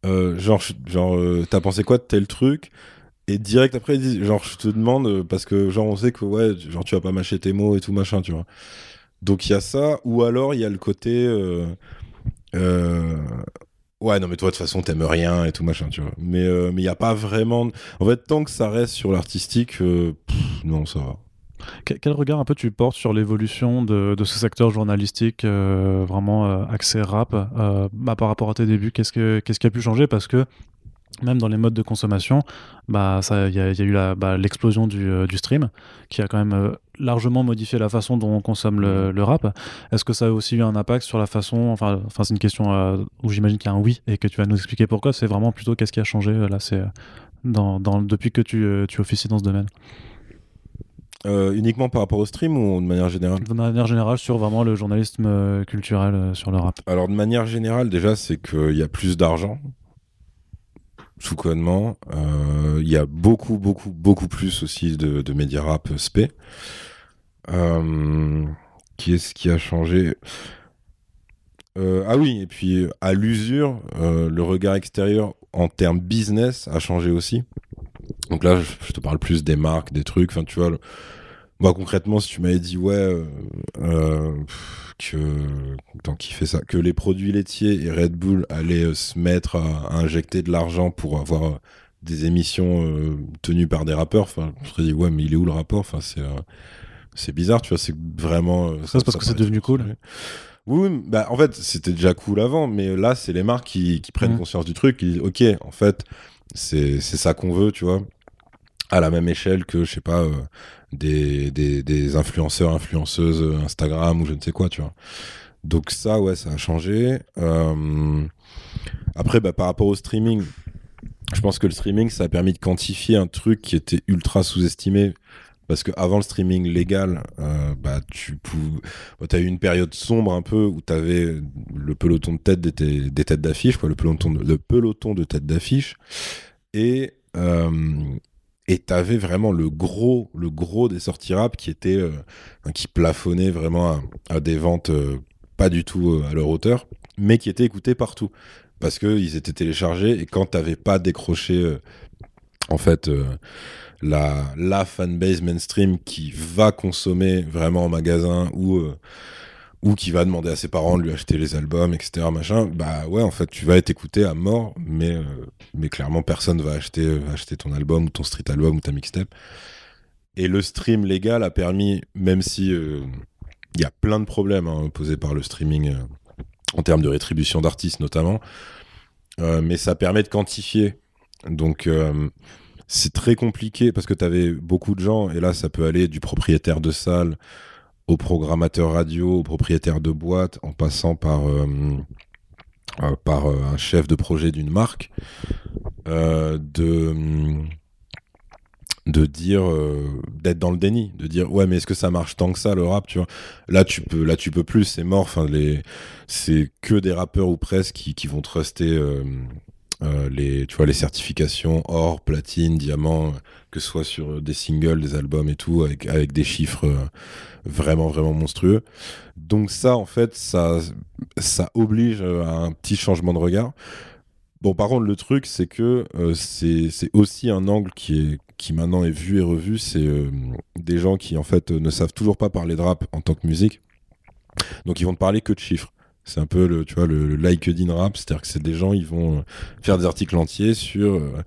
euh, genre genre euh, t'as pensé quoi de tel truc? Et direct après ils disent genre je te demande parce que genre on sait que ouais genre tu vas pas mâcher tes mots et tout machin tu vois. Donc il y a ça ou alors il y a le côté euh, ouais non mais toi de toute façon t'aimes rien et tout machin tu vois. Mais euh, mais il y a pas vraiment en fait tant que ça reste sur l'artistique euh, non ça va. Quel, regard un peu tu portes sur l'évolution de, de ce secteur journalistique euh, vraiment axé rap bah, par rapport à tes débuts Qu'est-ce que- qu'est-ce qui a pu changer? Parce que même dans les modes de consommation, bah il y, a eu bah, l'explosion du, du stream qui a quand même largement modifié la façon dont on consomme le, le rap. Est-ce que ça a aussi eu un impact sur la façon Enfin, enfin c'est une question euh, où j'imagine qu'il y a un oui et que tu vas nous expliquer pourquoi. C'est vraiment plutôt qu'est-ce qui a changé euh, là C'est euh, dans, dans, depuis que tu, tu officies dans ce domaine? Euh, uniquement par rapport au stream ou de manière générale? De manière générale, sur vraiment le journalisme euh, culturel euh, sur le rap. Alors de manière générale, déjà, c'est qu'il y a plus d'argent sous codement. Euh, Il y a beaucoup, beaucoup, beaucoup plus aussi de, de médias rap spé. Euh, qui est-ce qui a changé? Euh, ah oui, et puis à l'usure, euh, le regard extérieur en termes business a changé aussi. Donc là, je, te parle plus des marques, des trucs. Enfin, tu vois, moi concrètement, si tu m'avais dit ouais que tant qui fait ça, que les produits laitiers et Red Bull allaient se mettre à, injecter de l'argent pour avoir des émissions tenues par des rappeurs, enfin, je serais dit ouais, mais il est où le rapport? Enfin, c'est c'est bizarre, tu vois, c'est vraiment. Ça, c'est parce que c'est devenu cool. Oui, bah, en fait, c'était déjà cool avant, mais là, c'est les marques qui, prennent mmh. conscience du truc, qui disent, OK, en fait, c'est ça qu'on veut, tu vois, à la même échelle que, je sais pas, euh, des, des, influenceurs, influenceuses Instagram ou je ne sais quoi, tu vois. Donc ça, ouais, ça a changé. Euh, après, bah, par rapport au streaming, je pense que le streaming, ça a permis de quantifier un truc qui était ultra sous-estimé parce qu'avant le streaming légal, euh, bah, tu bah, as eu une période sombre un peu où tu avais le peloton de tête des, des têtes d'affiche, quoi, le peloton de, le peloton de tête d'affiche. Et euh, et t'avais vraiment le gros le gros des sorties rap qui était euh, qui plafonnait vraiment à, des ventes euh, pas du tout à leur hauteur mais qui étaient écoutés partout parce que ils étaient téléchargés et quand t'avais pas décroché en fait la, la fanbase mainstream qui va consommer vraiment en magasin ou, euh, ou qui va demander à ses parents de lui acheter les albums, etc. Machin, bah ouais, en fait, tu vas être écouté à mort, mais, euh, mais clairement, personne va acheter, acheter ton album ou ton street album ou ta mixtape. Et le stream légal a permis, même si euh, il y a plein de problèmes hein, posés par le streaming en termes de rétribution d'artistes notamment, mais ça permet de quantifier. Donc, c'est très compliqué parce que tu avais beaucoup de gens, et là, ça peut aller du propriétaire de salle au programmateur radio, au propriétaire de boîte, en passant par, euh, euh, euh, un chef de projet d'une marque, de de dire d'être dans le déni de dire ouais mais est-ce que ça marche tant que ça le rap là tu peux là tu peux plus c'est mort enfin c'est que des rappeurs ou presque qui, qui vont truster euh, les, tu vois, les certifications or, platine, diamant, que ce soit sur des singles, des albums et tout, avec, avec des chiffres euh, vraiment, vraiment monstrueux. Donc ça, en fait, ça, ça oblige à un petit changement de regard. Bon, par contre, le truc, c'est que euh, c'est aussi un angle qui est qui maintenant est vu et revu, c'est des gens qui en fait ne savent toujours pas parler de rap en tant que musique. Donc ils vont te parler que de chiffres. C'est un peu le, tu vois, le, like din rap, c'est-à-dire que c'est des gens, ils vont euh, faire des articles entiers sur, euh,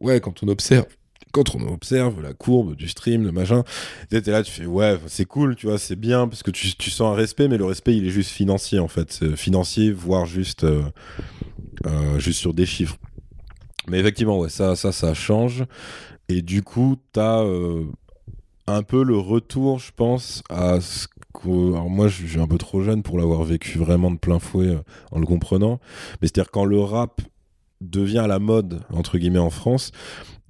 ouais, quand on observe, quand on observe la courbe du stream, le machin, tu là, tu fais, ouais, c'est cool, tu vois, c'est bien, parce que tu, tu, sens un respect, mais le respect, il est juste financier, en fait. Financier, voire juste, euh, juste sur des chiffres. Mais effectivement, ouais, ça, ça, ça change. Et du coup, t'as un peu le retour, je pense, à ce alors moi je suis un peu trop jeune pour l'avoir vécu vraiment de plein fouet euh, en le comprenant, mais c'est-à-dire quand le rap devient la mode entre guillemets en France,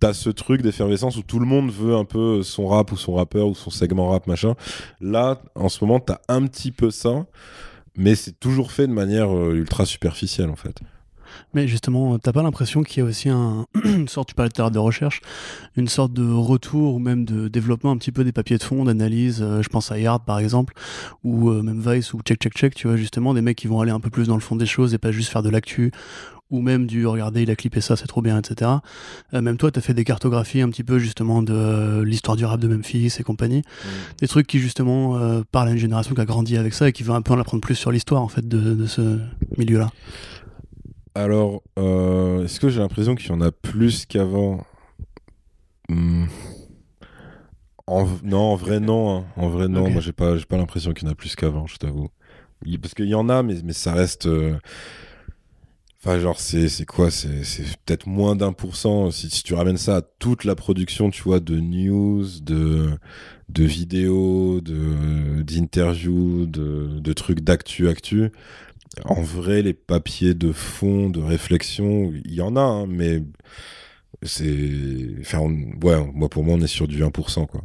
t'as ce truc d'effervescence où tout le monde veut un peu son rap ou son rappeur ou son segment rap machin. Là, en ce moment, t'as un petit peu ça, mais c'est toujours fait de manière euh, ultra superficielle en fait. Mais justement, t'as pas l'impression qu'il y a aussi un, une sorte, tu parlais de de recherche, une sorte de retour ou même de développement un petit peu des papiers de fond, d'analyse, euh, je pense à Yard par exemple, ou euh, même Vice ou Check Check Check, tu vois, justement, des mecs qui vont aller un peu plus dans le fond des choses et pas juste faire de l'actu, ou même du regardez, il a clippé ça, c'est trop bien, etc. Euh, même toi, t'as fait des cartographies un petit peu justement de l'histoire du rap de Memphis et compagnie, mmh. des trucs qui justement parlent à une génération qui a grandi avec ça et qui veut un peu en apprendre plus sur l'histoire en fait de, de ce milieu-là. Alors, euh, est-ce que j'ai l'impression qu'il y en a plus qu'avant hmm. Non, en vrai, non. Hein. En vrai, non. Moi, j'ai pas, pas l'impression qu'il y en a plus qu'avant, je t'avoue. Parce qu'il y en a, mais, mais ça reste. Euh, enfin, genre, c'est quoi C'est peut-être moins d'un pour cent. Si, tu ramènes ça à toute la production, tu vois, de news, de, de vidéos, d'interviews, de, de, trucs d'actu, actu en vrai, les papiers de fond, de réflexion, il y en a, hein, mais c'est. Enfin, moi, pour moi, on est sur du 1%, quoi.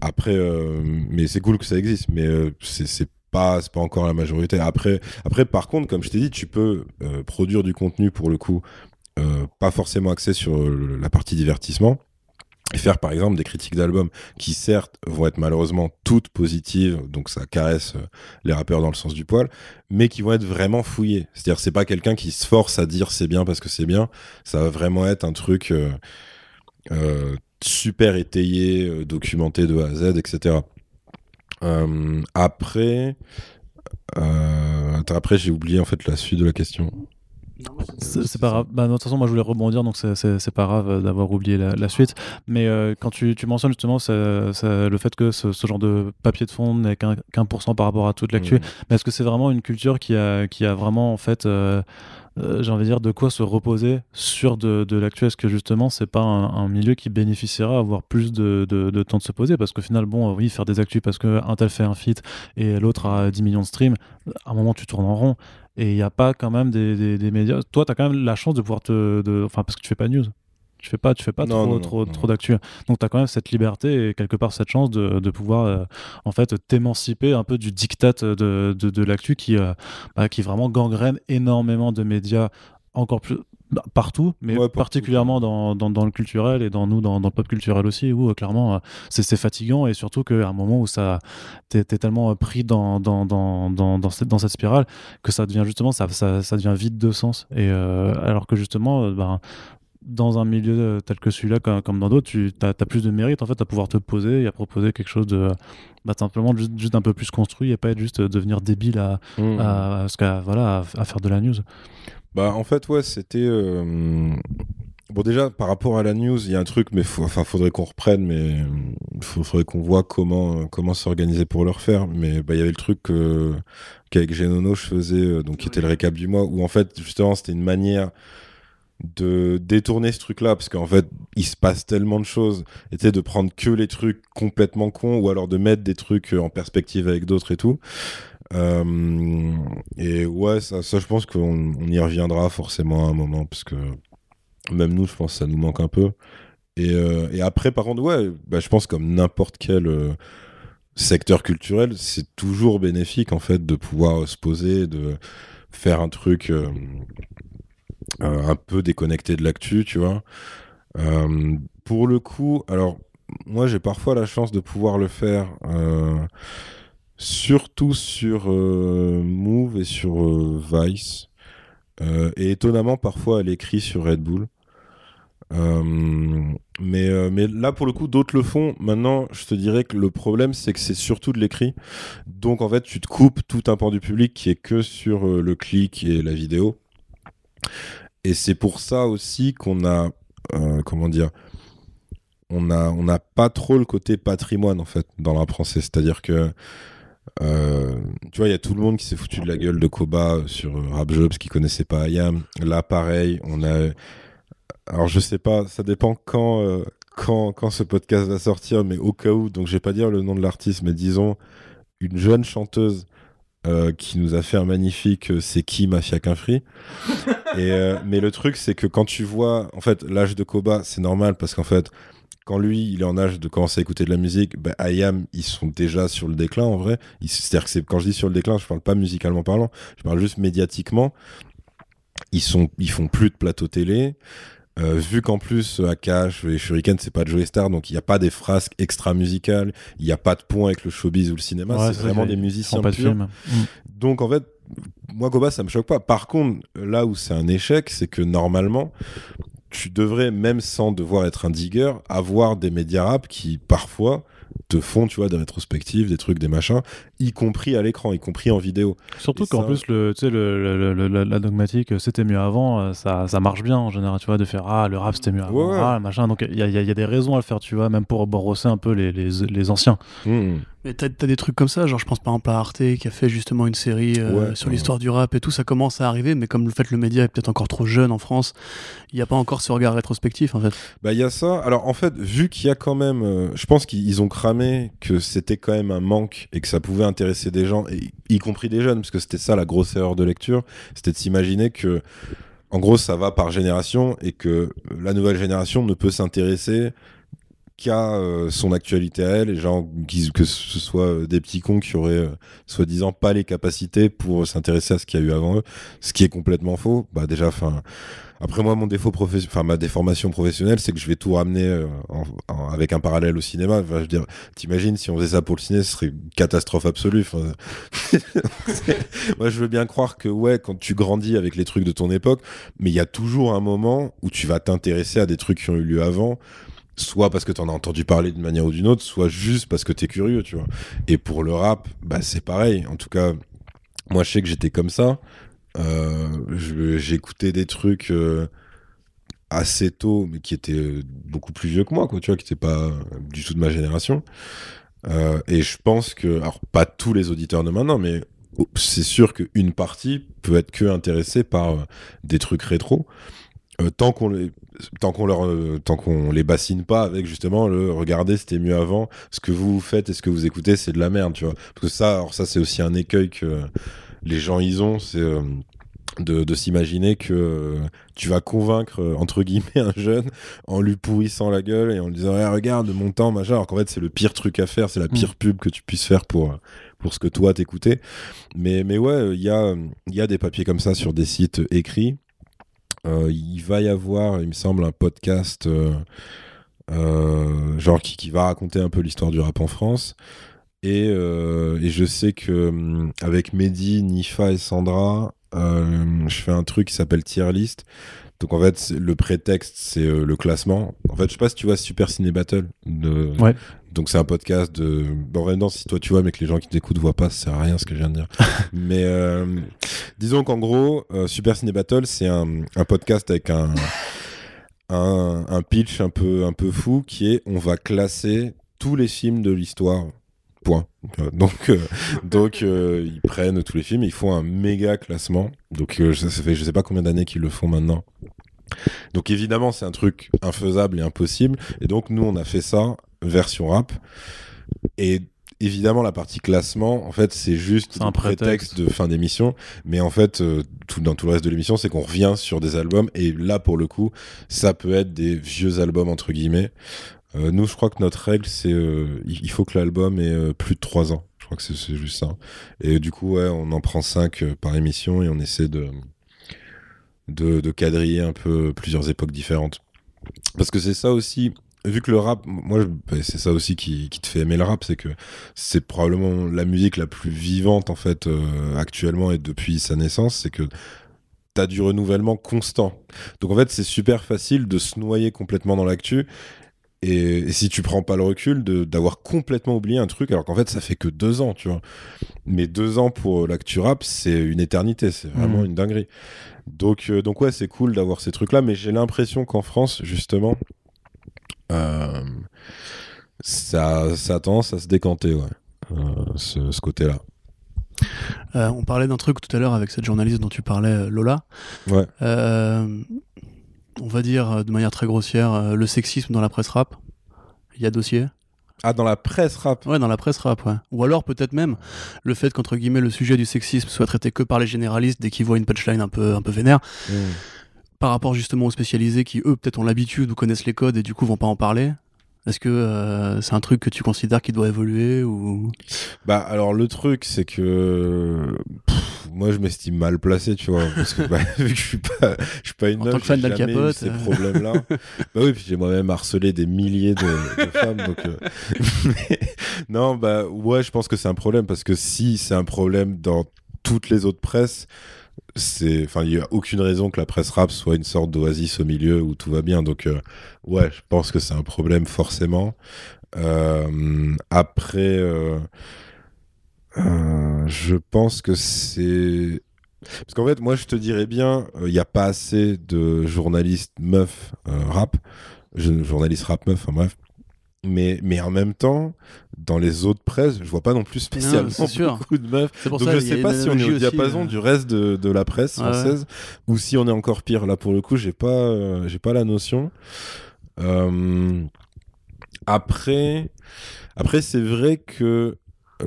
Après, euh, mais c'est cool que ça existe, mais euh, c'est pas, pas encore la majorité. Après, après, par contre, comme je t'ai dit, tu peux euh, produire du contenu pour le coup, pas forcément axé sur la partie divertissement et faire par exemple des critiques d'albums qui certes vont être malheureusement toutes positives, donc ça caresse euh, les rappeurs dans le sens du poil, mais qui vont être vraiment fouillées. C'est-à-dire c'est pas quelqu'un qui se force à dire c'est bien parce que c'est bien, ça va vraiment être un truc euh, euh, super étayé, documenté de A à Z, etc. après, après j'ai oublié en fait la suite de la question. C'est pas grave. Bah, de toute façon, moi je voulais rebondir, donc c'est pas grave euh, d'avoir oublié la, suite. Mais euh, quand tu, tu, mentionnes justement le fait que ce, genre de papier de fond n'est qu'un pour cent par rapport à toute l'actu, mais est-ce que c'est vraiment une culture qui a, qui a vraiment en fait. Euh, j'ai envie de dire de quoi se reposer sur de, de l'actu Est-ce que justement c'est pas un, milieu qui bénéficiera à avoir plus de, temps de se poser? Parce qu'au final, bon, oui, faire des actus parce qu'un tel fait un feat et l'autre a 10 millions de streams, à un moment tu tournes en rond et il n'y a pas quand même des, médias. Toi, tu as quand même la chance de pouvoir te. Enfin, parce que tu fais pas news. Tu fais pas, tu fais pas trop, trop, trop d'actu. Donc, tu as quand même cette liberté et quelque part cette chance de, de pouvoir euh, en fait t'émanciper un peu du diktat de, de, de l'actu qui, euh, bah, qui vraiment gangrène énormément de médias encore plus bah, partout, mais particulièrement dans, dans, le culturel et dans nous, dans, le pop culturel aussi, où euh, clairement euh, c'est fatigant et surtout qu'à un moment où ça t'es es tellement pris dans, dans, dans, dans, cette, dans cette spirale que ça devient justement, ça, ça, ça devient vide de sens. Et alors que justement, ben, dans un milieu tel que celui-là, comme, dans d'autres, tu as, plus de mérite en fait à pouvoir te poser et à proposer quelque chose de bah, simplement juste, juste, un peu plus construit et pas être juste devenir débile à, mmh. à, à, voilà, à, faire de la news. Bah, en fait, ouais, c'était. Euh, bon, déjà, par rapport à la news, il y a un truc, mais enfin, faudrait qu'on reprenne, mais il faudrait qu'on voit comment, comment s'organiser pour le refaire. Mais bah, il y avait le truc qu'avec Genono, je faisais, euh, donc qui était le récap du mois, où en fait, justement, c'était une manière de détourner ce truc-là, parce qu'en fait, il se passe tellement de choses, était de prendre que les trucs complètement cons, ou alors de mettre des trucs en perspective avec d'autres et tout. Euh, et ouais, ça, ça je pense qu'on y reviendra forcément à un moment, parce que même nous, je pense que ça nous manque un peu. Et, euh, et après, par contre, ouais, bah, je pense comme n'importe quel euh, secteur culturel, c'est toujours bénéfique en fait de pouvoir se poser, de faire un truc un peu déconnecté de l'actu, tu vois. pour le coup, alors moi j'ai parfois la chance de pouvoir le faire surtout sur euh, Move et sur euh, Vice. Euh, et étonnamment, parfois, elle écrit sur Red Bull. mais, mais là, pour le coup, d'autres le font. Maintenant, je te dirais que le problème, c'est que c'est surtout de l'écrit. Donc, en fait, tu te coupes tout un pan du public qui est que sur le clic et la vidéo. Et c'est pour ça aussi qu'on a, comment dire, on n'a pas trop le côté patrimoine, en fait, dans la français. C'est-à-dire que euh, tu vois, il y a tout le monde qui s'est foutu de la gueule de Koba sur euh, Rap Jobs qui connaissait pas Ayam. Là, pareil, on a. Alors, je sais pas, ça dépend quand, euh, quand, quand ce podcast va sortir, mais au cas où, donc je vais pas dire le nom de l'artiste, mais disons une jeune chanteuse qui nous a fait un magnifique C'est qui Mafia qu'un free Et mais le truc, c'est que quand tu vois, en fait, l'âge de Koba, c'est normal parce qu'en fait, quand lui, il est en âge de commencer à écouter de la musique, bah, IAM, ils sont déjà sur le déclin en vrai. C'est-à-dire que quand je dis sur le déclin, je parle pas musicalement parlant, je parle juste médiatiquement. Ils, sont, ils font plus de plateau télé. Euh, vu qu'en plus Akash et Shuriken c'est pas de Joey Star donc il n'y a pas des frasques extra musicales il n'y a pas de pont avec le showbiz ou le cinéma c'est vraiment des musiciens pas purs. De donc en fait moi Goba ça me choque pas. Par contre là où c'est un échec c'est que normalement tu devrais, même sans devoir être un digger, avoir des médias rap qui, parfois, te font, tu vois, des rétrospectives, des trucs, des machins, y compris à l'écran, y compris en vidéo. Surtout qu'en plus, le, tu sais, le, la dogmatique, c'était mieux avant, euh, ça, ça marche bien en général, tu vois, de faire ah, le rap c'était mieux avant, ah, machin. Donc il y a, y a, des raisons à le faire, tu vois, même pour brosser un peu les, les, les anciens. Mmh. Mais t'as as des trucs comme ça, genre je pense par exemple à Arte qui a fait justement une série euh, sur l'histoire du rap et tout, ça commence à arriver, mais comme le fait le média est peut-être encore trop jeune en France, il n'y a pas encore ce regard rétrospectif en fait. Bah il y a ça. Alors en fait, vu qu'il y a quand même, euh, je pense qu'ils ont cramé que c'était quand même un manque et que ça pouvait intéresser des gens, y compris des jeunes, parce que c'était ça la grosse erreur de lecture, c'était de s'imaginer que en gros ça va par génération et que la nouvelle génération ne peut s'intéresser qu'à euh, son actualité à elle, et genre que ce soit euh, des petits cons qui auraient euh, soi-disant pas les capacités pour s'intéresser à ce qu'il y a eu avant eux, ce qui est complètement faux. Bah déjà, enfin. Après moi, mon défaut professionnel, enfin ma déformation professionnelle, c'est que je vais tout ramener avec un parallèle au cinéma. Enfin, je veux dire, t'imagines si on faisait ça pour le ciné, ce serait une catastrophe absolue. moi, je veux bien croire que ouais, quand tu grandis avec les trucs de ton époque, mais il y a toujours un moment où tu vas t'intéresser à des trucs qui ont eu lieu avant soit parce que tu en as entendu parler d'une manière ou d'une autre, soit juste parce que tu es curieux, tu vois. Et pour le rap, bah, c'est pareil. En tout cas, moi, je sais que j'étais comme ça. Euh, J'écoutais des trucs euh, assez tôt, mais qui étaient beaucoup plus vieux que moi, quoi, tu vois, qui n'étaient pas du tout de ma génération. Euh, et je pense que, alors pas tous les auditeurs de maintenant, mais c'est sûr qu'une partie peut être que intéressée par euh, des trucs rétro. tant qu'on les tant qu'on leur euh, tant qu'on les bassine pas avec justement le regardez c'était mieux avant. Ce que vous faites et ce que vous écoutez c'est de la merde tu vois. Parce que ça alors ça c'est aussi un écueil que les gens ils ont c'est euh, de, s'imaginer que euh, tu vas convaincre entre guillemets un jeune en lui pourrissant la gueule et en lui disant regarde mon temps machin. Alors qu'en fait c'est le pire truc à faire c'est la pire mm. pub que tu puisses faire pour pour ce que toi t'écoutais. Mais mais ouais il y a il y a des papiers comme ça sur des sites écrits il va y avoir, il me semble, un podcast euh, euh, genre qui, va raconter un peu l'histoire du rap en France. Et, je sais que hum, avec Mehdi, Nifa et Sandra, je fais un truc qui s'appelle Tier List. Donc en fait, le prétexte, c'est le classement. En fait, je sais pas si tu vois Super Ciné Battle de, ouais. Donc c'est un podcast de. Bon, vraiment, si toi tu vois, mais que les gens qui t'écoutent voient pas, ça sert à rien ce que je viens de dire. mais euh, disons qu'en gros, euh, Super Ciné Battle, c'est un, un, podcast avec un, un, un, pitch un peu, un peu fou qui est on va classer tous les films de l'histoire. Point. Donc, euh, donc ils prennent tous les films, ils font un méga classement. Donc ça fait je sais pas combien d'années qu'ils le font maintenant. Donc évidemment, c'est un truc infaisable et impossible. Et donc nous, on a fait ça version rap. Et évidemment, la partie classement, en fait, c'est juste un prétexte. de fin d'émission. Mais en fait, euh, tout, dans tout le reste de l'émission, c'est qu'on revient sur des albums. Et là, pour le coup, ça peut être des vieux albums, entre guillemets. Euh, nous, je crois que notre règle, c'est euh, il faut que l'album ait plus de 3 ans. Je crois que c'est juste ça. Et du coup, ouais, on en prend 5 par émission et on essaie de, de, de quadriller un peu plusieurs époques différentes. Parce que c'est ça aussi, vu que le rap, moi, bah, c'est ça aussi qui, qui, te fait aimer le rap, c'est que c'est probablement la musique la plus vivante en fait euh, actuellement et depuis sa naissance, c'est que t'as du renouvellement constant. Donc en fait, c'est super facile de se noyer complètement dans l'actu. Et, si tu prends pas le recul d'avoir complètement oublié un truc, alors qu'en fait ça fait que deux ans, tu vois. Mais deux ans pour l'actu rap, c'est une éternité, c'est vraiment mmh. une dinguerie. Donc, euh, donc ouais, c'est cool d'avoir ces trucs-là, mais j'ai l'impression qu'en France, justement, euh, ça, ça a tendance à se décanter, ouais, euh, ce, ce côté-là. Euh, on parlait d'un truc tout à l'heure avec cette journaliste dont tu parlais, Lola. Ouais. On va dire de manière très grossière, le sexisme dans la presse rap. Il y a dossier ah, dans la presse rap Ouais, dans la presse rap, ouais. Ou alors peut-être même le fait qu'entre guillemets le sujet du sexisme soit traité que par les généralistes dès qu'ils voient une punchline un peu, un peu vénère. Mmh par rapport justement aux spécialisés qui eux peut-être ont l'habitude ou connaissent les codes et du coup vont pas en parler est-ce que euh, c'est un truc que tu considères qui doit évoluer ou? Bah alors le truc c'est que moi je m'estime mal placé tu vois parce que bah, vu que je suis pas je suis pas une en tant que fan Capote ces euh. problèmes là bah oui puis j'ai moi-même harcelé des milliers de, femmes donc euh, non bah ouais je pense que c'est un problème parce que si c'est un problème dans toutes les autres presses c'est enfin il y a aucune raison que la presse rap soit une sorte d'oasis au milieu où tout va bien. Donc euh, ouais je pense que c'est un problème forcément. Euh, après euh, je pense que c'est parce qu'en fait moi je te dirais bien il n'y a pas assez de journalistes meufs rap. Journalistes rap meufs enfin bref mais, mais en même temps, dans les autres presses, je vois pas non plus spécialement beaucoup de meufs. Donc je sais pas si on est au diapason euh. du reste de, de la presse française ou si on est encore pire. Là, pour le coup, j'ai pas, euh, j'ai pas la notion. Euh, après, après c'est vrai que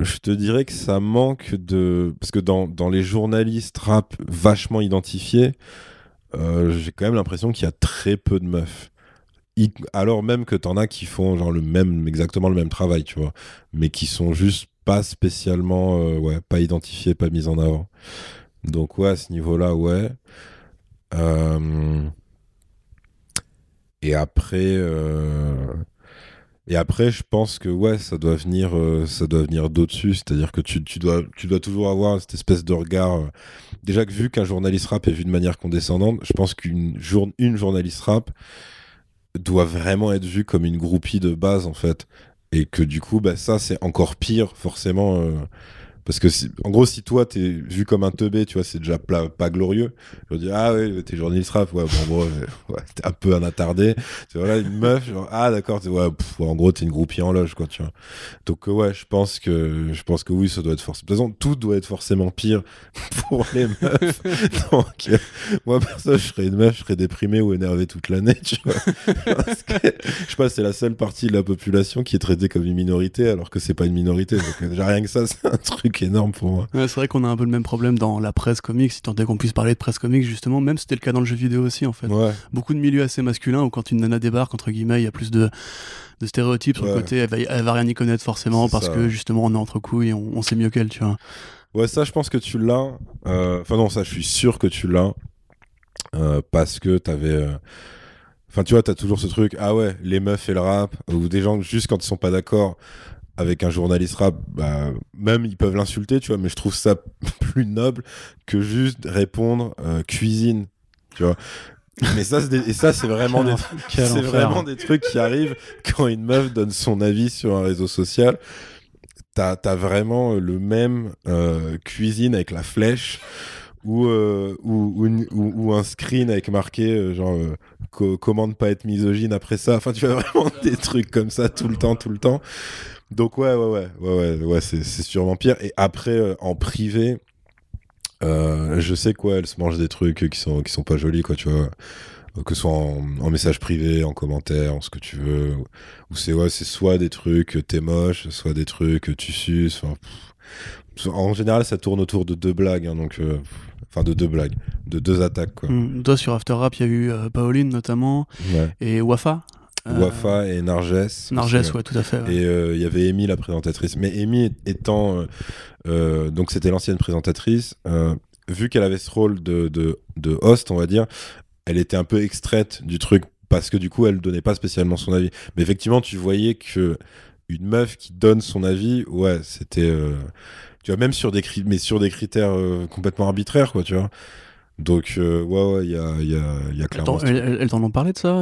je te dirais que ça manque de. Parce que dans, dans les journalistes rap vachement identifiés, j'ai quand même l'impression qu'il y a très peu de meufs alors même que t'en as qui font genre le même, exactement le même travail, tu vois, mais qui sont juste pas spécialement, euh, ouais, pas identifiés, pas mis en avant. Donc ouais, à ce niveau-là, ouais. Euh, et après, euh, et après, je pense que ouais, ça doit venir, ça doit venir d'au-dessus. C'est-à-dire que tu, tu, dois, tu dois toujours avoir cette espèce de regard. déjà que vu qu'un journaliste rap est vu de manière condescendante, je pense qu'une jour, une journaliste rap doit vraiment être vue comme une groupie de base en fait. Et que du coup bah ça c'est encore pire forcément euh, parce que, en gros, si toi, t'es vu comme un teubé, tu vois, c'est déjà pas, glorieux. Je dis, ah ouais, t'es journaliste rap, ouais, bon, bon ouais, t'es un peu un attardé. C'est voilà, une meuf, genre, ah d'accord, ouais, en gros, t'es une groupie en loge, quoi, tu vois. Donc, euh, ouais, je pense que, je pense que oui, ça doit être forcément. De toute façon, tout doit être forcément pire pour les meufs. Donc, euh, moi, perso, je serais une meuf, je serais déprimé ou énervé toute l'année, tu vois. Parce que, je sais pas, c'est la seule partie de la population qui est traitée comme une minorité, alors que c'est pas une minorité. Donc, euh, déjà, rien que ça, c'est un truc énorme pour moi. c'est vrai qu'on a un peu le même problème dans la presse comics, si tant est qu'on puisse parler de presse comics justement, même c'était le cas dans le jeu vidéo aussi en fait. Beaucoup de milieux assez masculins où quand une nana débarque, entre guillemets, il y a plus de, de stéréotypes sur le côté, elle va, elle va rien y connaître forcément parce que justement on est entre couilles et on, sait mieux qu'elle, tu vois. Ouais, ça je pense que tu l'as. Euh, enfin non, ça je suis sûr que tu l'as. Euh, parce que t'avais... avais euh, Enfin, tu vois, t'as toujours ce truc, ah ouais, les meufs et le rap, ou des gens, juste quand ils sont pas d'accord, avec un journaliste rap, bah, même ils peuvent l'insulter, tu vois, mais je trouve ça plus noble que juste répondre euh, cuisine, tu vois. Mais ça, et ça, c'est vraiment, des, c'est vraiment des trucs qui arrivent quand une meuf donne son avis sur un réseau social. T'as as vraiment le même euh, cuisine avec la flèche ou, euh, ou, ou, un screen avec marqué genre comment ne pas être misogyne après ça. Enfin, tu vois vraiment des trucs comme ça tout le temps, tout le temps. Donc ouais, ouais, ouais, ouais, ouais, ouais c'est, sûrement pire. Et après, euh, en privé, euh, je sais quoi, elle se mange des trucs qui sont, qui sont pas jolis, quoi, tu vois. Que ce soit en, message privé, en commentaire, en ce que tu veux. Ou c'est ouais, c'est soit des trucs t'es moche, soit des trucs tu suces. en général, ça tourne autour de deux blagues, hein, donc. Euh, enfin, de deux blagues, de deux attaques, quoi. Mmh. Toi, sur After Rap, il y a eu Pauline notamment, et Wafa. Euh, Wafa et Narges. Narges, ouais, tout à fait. Et euh, il y avait Amy, la présentatrice. Mais Amy étant. Euh, donc, c'était l'ancienne présentatrice. vu qu'elle avait ce rôle de, de, de, host, on va dire, elle était un peu extraite du truc parce que du coup, elle donnait pas spécialement son avis. Mais effectivement, tu voyais que une meuf qui donne son avis, ouais, c'était. tu vois, même sur des, mais sur des critères complètement arbitraires, quoi, tu vois. Donc, ouais, ouais, il y a, y, a, y a clairement. Elles t'en ont parlé de ça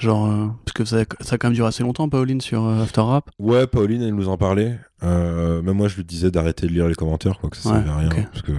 Genre, euh, parce que ça, ça, a quand même duré assez longtemps, Pauline, sur euh, After Rap. Ouais, Pauline, elle nous en parlait. Euh, même moi, je lui disais d'arrêter de lire les commentaires, quoi, que ça servait à rien. Parce que,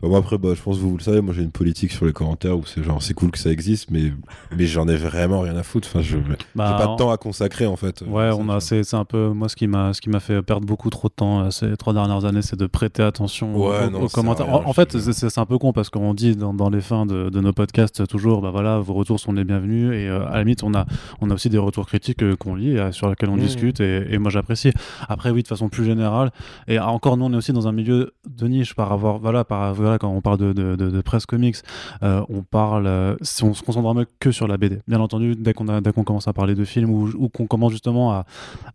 bah, moi, après, bah, je pense que vous, le savez, moi, j'ai une politique sur les commentaires où c'est genre, c'est cool que ça existe, mais, mais j'en ai vraiment rien à foutre. Enfin, je bah, j'ai pas de temps à consacrer, en fait. Ouais, on a, c'est, un peu, moi, ce qui m'a, ce qui m'a fait perdre beaucoup trop de temps ces trois dernières années, c'est de prêter attention aux, commentaires. en, fait, c'est, un peu con parce qu'on dit dans, dans les fins de, de, nos podcasts toujours, bah voilà, vos retours sont les bienvenus et à la limite, on a, on a aussi des retours critiques qu'on lit, sur lesquels on mmh. discute et, et moi, j'apprécie. Après, oui, de façon plus générale. Et encore, nous, on est aussi dans un milieu de niche par avoir, voilà, par, voilà quand on parle de, presse comics, euh, on parle, euh, si on se concentre vraiment que sur la BD. Bien entendu, dès qu'on commence à parler de films ou, qu'on commence justement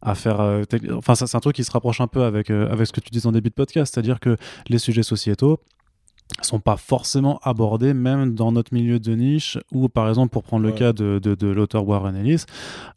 à, faire, euh, enfin, c'est un truc qui se rapproche un peu avec, avec ce que tu dis en début de podcast, c'est-à-dire que les sujets sociétaux, sont pas forcément abordés même dans notre milieu de niche ou par exemple pour prendre le cas de, de, l'auteur Warren Ellis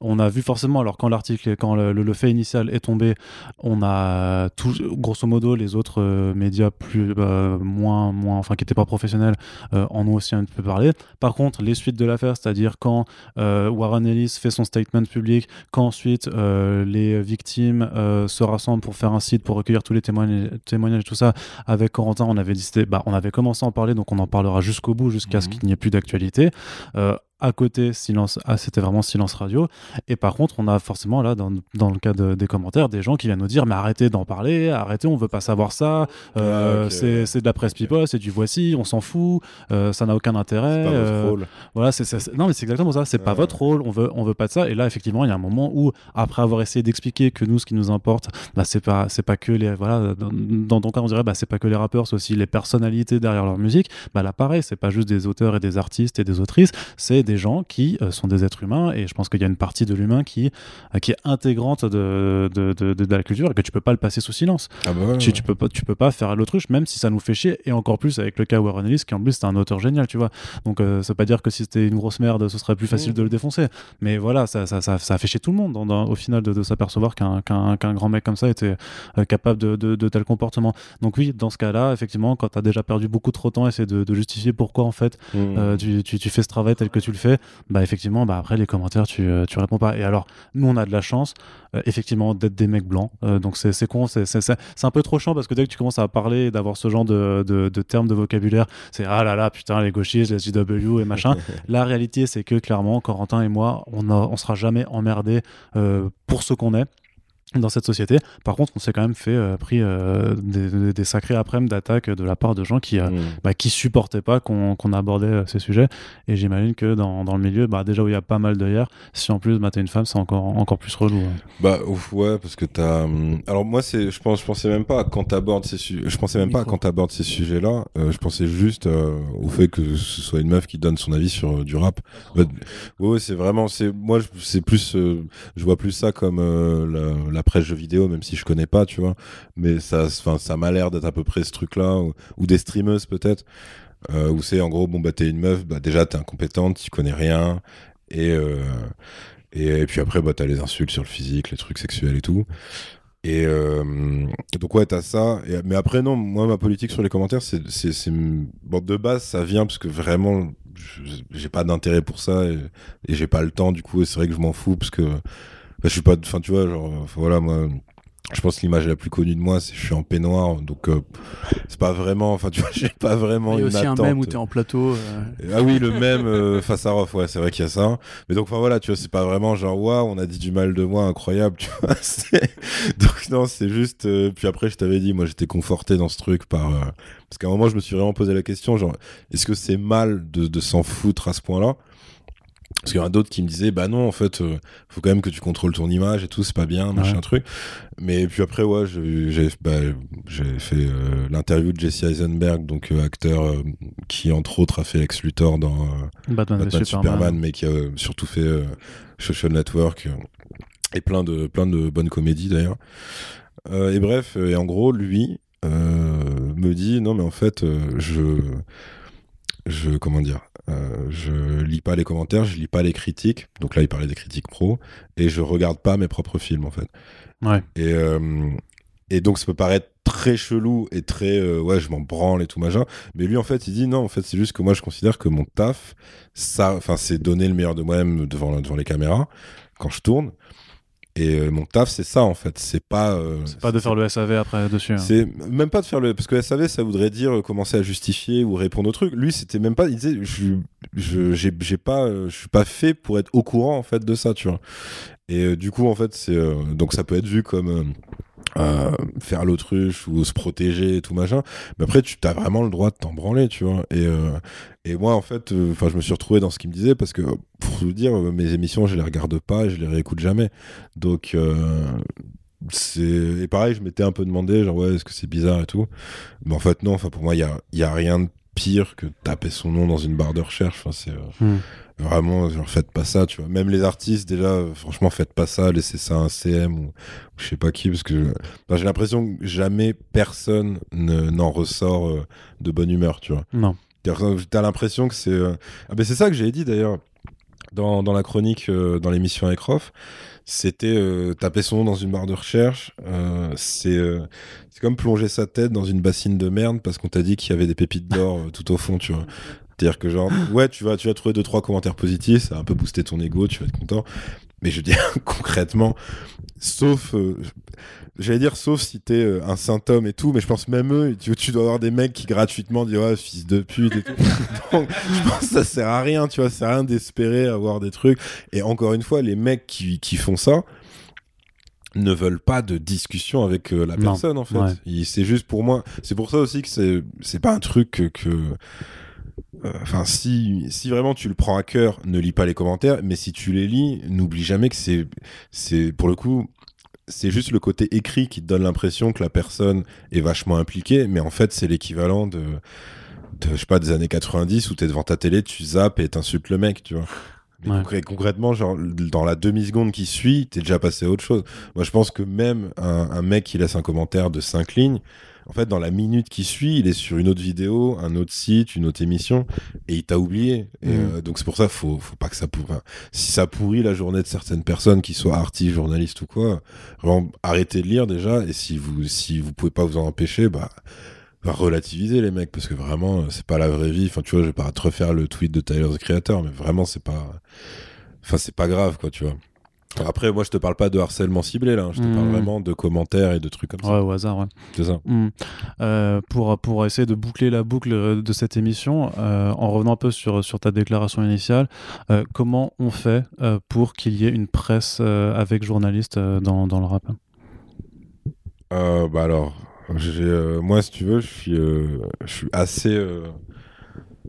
on a vu forcément alors quand l'article quand le, fait initial est tombé on a tout grosso modo les autres euh, médias plus euh, moins moins enfin qui n'étaient pas professionnels euh, en ont aussi un peu parlé. Par contre les suites de l'affaire c'est-à-dire quand Warren Ellis fait son statement public quand ensuite les victimes se rassemblent pour faire un site pour recueillir tous les témoignages, témoignages et tout ça avec Corentin on avait décidé bah on avait commencé à en parler, donc on en parlera jusqu'au bout, jusqu'à ce mhm. qu'il n'y ait plus d'actualité. Euh, à côté, silence, ah, c'était vraiment silence radio. Et par contre, on a forcément là, dans, dans le cas des commentaires, des gens qui viennent nous dire Mais arrêtez d'en parler, arrêtez, on veut pas savoir ça, euh, ah, c'est de la presse people, c'est du voici, on s'en fout, euh, ça n'a aucun intérêt. Pas votre euh, rôle. Voilà, c'est non, mais c'est exactement ça, c'est pas votre rôle, on veut, on veut pas de ça. Et là, effectivement, il y a un moment où, après avoir essayé d'expliquer que nous, ce qui nous importe, bah, c'est pas, pas que les. Voilà, dans, ton cas, on dirait bah, c'est pas que les rappeurs, c'est aussi les personnalités derrière leur musique. Bah, là, pareil, c'est pas juste des auteurs et des artistes et des autrices, c'est des gens qui sont des êtres humains et je pense qu'il y a une partie de l'humain qui, qui est intégrante de, de, de, la culture et que tu peux pas le passer sous silence. Ah bah tu, tu, peux pas, tu peux pas faire l'autruche, même si ça nous fait chier, et encore plus avec le cas Warren Ellis, qui en plus c'est un auteur génial, tu vois. Donc ça veut pas dire que si c'était une grosse merde, ce serait plus facile de le défoncer. Mais voilà, ça, ça, ça, ça, a fait chier tout le monde au final de, s'apercevoir qu'un qu'un grand mec comme ça était capable de, de, tel comportement. Donc oui, dans ce cas-là, effectivement, quand tu as déjà perdu beaucoup trop de temps, essayer de, justifier pourquoi en fait mmh. tu, tu, tu, fais ce travail tel que tu le fais, bah effectivement, bah après les commentaires, tu, tu réponds pas. Et alors, nous, on a de la chance, effectivement, d'être des mecs blancs. donc c'est con, c'est un peu trop chiant parce que dès que tu commences à parler d'avoir ce genre de, de, termes de vocabulaire, c'est ah là là, putain, les gauchistes, les JW et machin. la réalité, c'est que clairement, Corentin et moi, on, a, on sera jamais emmerdés pour ce qu'on est dans cette société. Par contre, on s'est quand même fait euh, pris euh, des, sacrés après-midi d'attaques de la part de gens qui, euh, mm. bah, qui supportaient pas qu'on abordait ces sujets. Et j'imagine que dans, dans, le milieu, bah, déjà où il y a pas mal d'œillères, si en plus bah, t'es une femme, c'est encore, encore plus relou. Bah ouais, parce que t'as. Hum, alors moi, c'est, je pense, je pensais même pas quand t'abordes ces sujets. Je pensais même pas quand t'abordes ces sujets-là. je pensais juste au fait que ce soit une meuf qui donne son avis sur du rap. Bah, ouais, c'est vraiment, c'est moi, c'est plus, je vois plus ça comme la la presse jeux vidéo, même si je connais pas, tu vois. Mais ça, ça m'a l'air d'être à peu près ce truc-là, ou, des streameuses peut-être, euh, où c'est en gros, bon, bah t'es une meuf, bah déjà t'es incompétente, tu connais rien, et, euh, et, puis après, bah t'as les insultes sur le physique, les trucs sexuels et tout. Et, euh, donc ouais, t'as ça. mais après non, moi ma politique sur les commentaires, c'est, bon de base ça vient parce que vraiment j'ai pas d'intérêt pour ça et, et j'ai pas le temps. Du coup, c'est vrai que je m'en fous parce que je suis pas enfin tu vois genre voilà moi je pense que l'image la plus connue de moi, c'est je suis en peignoir, donc euh, c'est pas vraiment, enfin tu vois, j'ai pas vraiment Il y a aussi un même où t'es en plateau. Euh. Ah oui, le même euh, face à Rof, ouais, c'est vrai qu'il y a ça. Mais donc enfin voilà, tu vois, c'est pas vraiment genre waouh, on a dit du mal de moi, incroyable, tu vois. donc non, c'est juste. puis après, je t'avais dit, moi, j'étais conforté dans ce truc par parce qu'à un moment, je me suis vraiment posé la question, genre, est-ce que c'est mal de, de s'en foutre à ce point-là? Parce qu'il y en a d'autres qui me disaient, bah non, en fait, euh, faut quand même que tu contrôles ton image et tout, c'est pas bien, machin truc. Mais puis après, ouais, j'ai bah, fait euh, l'interview de Jesse Eisenberg, donc euh, acteur qui, entre autres, a fait Lex Luthor dans Batman, Superman. mais qui a surtout fait Social Network et plein de, plein de bonnes comédies d'ailleurs. et bref, et en gros, lui me dit, non, mais en fait, je. Je. Comment dire euh, je lis pas les commentaires, je lis pas les critiques. Donc là, il parlait des critiques pro. Et je regarde pas mes propres films, en fait. Ouais. Et, euh, et donc, ça peut paraître très chelou et très euh, ouais, je m'en branle et tout machin. Mais lui, en fait, il dit non, en fait, c'est juste que moi, je considère que mon taf, ça, enfin, c'est donner le meilleur de moi-même devant, devant les caméras quand je tourne. Et euh, mon taf, c'est ça en fait. C'est pas. Euh, c'est pas de faire le SAV après dessus. Hein. C'est même pas de faire le. Parce que SAV, ça voudrait dire commencer à justifier ou répondre aux trucs. Lui, c'était même pas. Il disait, je, je, j'ai, pas, je suis pas fait pour être au courant en fait de ça, tu vois. Et euh, du coup, en fait, c'est. donc ça peut être vu comme euh, faire l'autruche ou se protéger et tout machin. Mais après, tu as vraiment le droit de t'en branler, tu vois. Et, euh, et moi, en fait, euh, enfin, je me suis retrouvé dans ce qu'il me disait parce que, pour vous dire, mes émissions, je les regarde pas, je les réécoute jamais. Donc, c'est et pareil, je m'étais un peu demandé, genre, ouais, est-ce que c'est bizarre et tout. Mais en fait, non, enfin, pour moi, il y a, y a rien de pire que taper son nom dans une barre de recherche. Enfin, c'est. Hmm. Vraiment, genre, faites pas ça, tu vois. Même les artistes, déjà, franchement, faites pas ça, laissez ça un CM ou, je sais pas qui, parce que j'ai l'impression que jamais personne n'en ressort euh, de bonne humeur, tu vois. Non. T'as l'impression que c'est. Euh, ah, ben c'est ça que j'ai dit d'ailleurs dans, dans, la chronique, euh, dans l'émission avec Rof. C'était taper son nom dans une barre de recherche. c'est c'est comme plonger sa tête dans une bassine de merde parce qu'on t'a dit qu'il y avait des pépites d'or tout au fond, tu vois. C'est-à-dire que genre, ouais, tu vas, tu vas trouver deux trois commentaires positifs, ça va un peu booster ton ego, tu vas être content. Mais je veux dire concrètement, sauf, euh, j'allais dire sauf si t'es euh, un symptôme et tout, mais je pense même eux, tu, tu dois avoir des mecs qui gratuitement disent ouais fils de pute et tout. Donc je pense que ça sert à rien, tu vois, ça sert à rien d'espérer avoir des trucs. Et encore une fois, les mecs qui, qui font ça, ne veulent pas de discussion avec euh, la personne en fait. C'est juste pour moi. C'est pour ça aussi que c'est pas un truc que, que enfin, si, si vraiment tu le prends à cœur, ne lis pas les commentaires, mais si tu les lis, n'oublie jamais que c'est, c'est pour le coup, c'est juste le côté écrit qui te donne l'impression que la personne est vachement impliquée, mais en fait, c'est l'équivalent de de, je sais pas, des années 90 où t'es devant ta télé, tu zappes et t'insultes le mec, tu vois. Ouais. concrètement, genre, dans la demi-seconde qui suit, t'es déjà passé à autre chose. Moi, je pense que même un, un mec qui laisse un commentaire de 5 lignes, en fait, dans la minute qui suit, il est sur une autre vidéo, un autre site, une autre émission, et il t'a oublié. Et, Mm. euh, donc, c'est pour ça, faut, faut pas que ça pourrit. Si ça pourrit la journée de certaines personnes, qui soient artistes, journalistes ou quoi, vraiment, arrêtez de lire déjà, et si vous, si vous pouvez pas vous en empêcher, bah, bah, relativiser les mecs, parce que vraiment, euh, c'est pas la vraie vie. Enfin, tu vois, je vais pas te refaire le tweet de Tyler, the Creator, mais vraiment, c'est pas, enfin, c'est pas grave, quoi, tu vois. Après, moi, je te parle pas de harcèlement ciblé, là. hein. Je te parle vraiment de commentaires et de trucs comme Ouais, ça. au hasard, ouais. C'est ça. Hmm. Euh, pour, pour essayer de boucler la boucle euh, de cette émission, euh, en revenant un peu sur, sur ta déclaration initiale, euh, comment on fait pour qu'il y ait une presse avec journalistes dans, dans le rap? Bah alors, moi, si tu veux, je suis, je suis assez,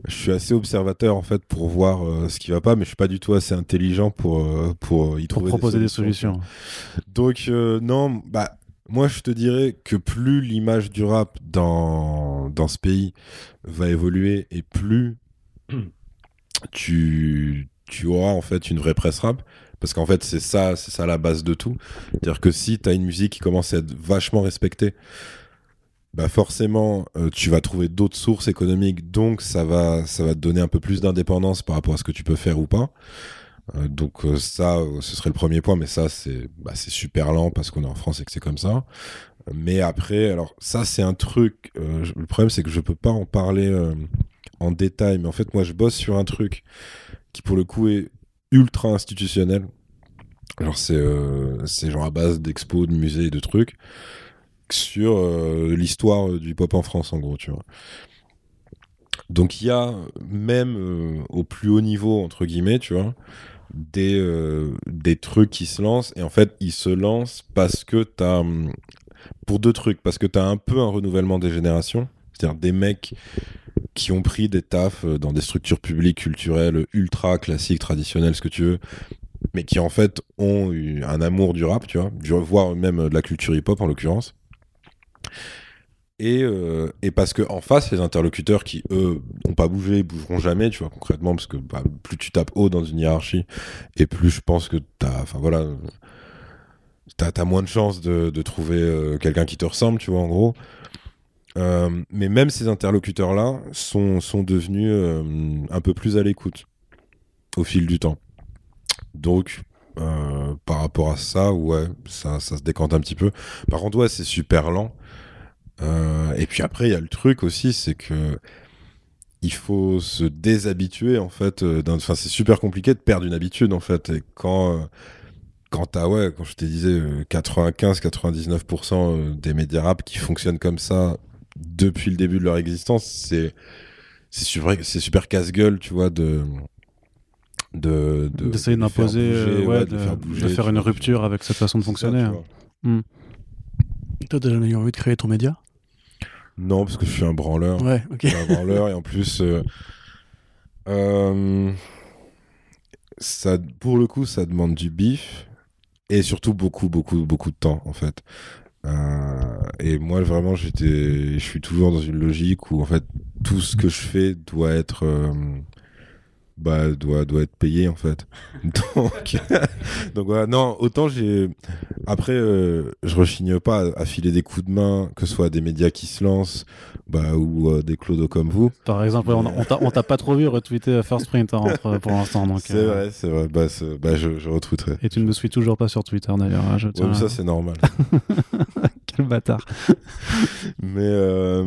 je suis assez observateur en fait pour voir euh, ce qui va pas, mais je suis pas du tout assez intelligent pour euh, pour y pour trouver proposer des solutions. Donc euh, non, bah moi je te dirais que plus l'image du rap dans dans ce pays va évoluer et plus tu tu auras en fait une vraie presse rap parce qu'en fait c'est ça c'est ça la base de tout c'est-à-dire que si tu as une musique qui commence à être vachement respectée bah forcément euh, tu vas trouver d'autres sources économiques donc ça va te donner un peu plus d'indépendance par rapport à ce que tu peux faire ou pas. Euh, donc euh, ça ce serait le premier point mais ça c'est bah, c'est super lent parce qu'on est en France et que c'est comme ça. Mais après alors ça c'est un truc le problème c'est que je peux pas en parler en détail mais en fait moi je bosse sur un truc qui pour le coup est ultra institutionnel. Genre c'est c'est genre à base d'expos de musées et de trucs sur euh, l'histoire euh, du hip-hop en France en gros tu vois. Donc il y a même euh, au plus haut niveau entre guillemets tu vois des des trucs qui se lancent. Et en fait ils se lancent parce que t'as hum, pour deux trucs. Parce que t'as un peu un renouvellement des générations. C'est-à-dire des mecs qui ont pris des tafs dans des structures publiques culturelles ultra classiques traditionnelles ce que tu veux mais qui en fait ont eu un amour du rap tu vois voire même de la culture hip-hop en l'occurrence et, euh, et parce que en face, les interlocuteurs qui, eux, n'ont pas bougé, bougeront jamais, tu vois, concrètement, parce que bah, plus tu tapes haut dans une hiérarchie, et plus je pense que t'as, voilà, t'as moins de chances de, trouver euh, quelqu'un qui te ressemble, tu vois, en gros. Euh, mais même ces interlocuteurs-là sont, sont devenus un peu plus à l'écoute au fil du temps. Donc, par rapport à ça, ouais, ça, ça se décante un petit peu. Par contre, ouais, c'est super lent. Euh, et puis après, il y a le truc aussi, c'est que il faut se déshabituer en fait. euh, Enfin, c'est super compliqué de perdre une habitude en fait. Et quand euh, quand t'as ouais, quand je te disais 95-99% euh, des médias rap qui fonctionnent comme ça depuis le début de leur existence, c'est c'est super c'est super casse-gueule, tu vois, de de de- D'essayer de d'imposer, bouger, euh, ouais, ouais, de, faire de une vois, rupture avec cette façon de ça, fonctionner. tu hein. vois. Toi, t'as jamais eu envie de créer ton média? Non, parce que je suis un branleur. Ouais, ok. un branleur et en plus euh, euh, ça pour le coup ça demande du bif et surtout beaucoup beaucoup beaucoup de temps en fait Euh, et moi vraiment j'étais je suis toujours dans une logique où en fait tout ce que je fais doit être bah doit doit être payé en fait donc donc voilà non autant j'ai après euh, je rechigne pas à, à filer des coups de main que ce soit des médias qui se lancent bah, ou euh, des clodos comme vous Par exemple, ouais, on t'a- pas trop vu retweeter euh, First Print hein, entre- pour l'instant. c'est euh, vrai c'est vrai bah, bah, je, je retweeterai Et tu ne me suis toujours pas sur Twitter d'ailleurs. hein, Ouais, mais à- ça c'est normal Quel bâtard. mais euh,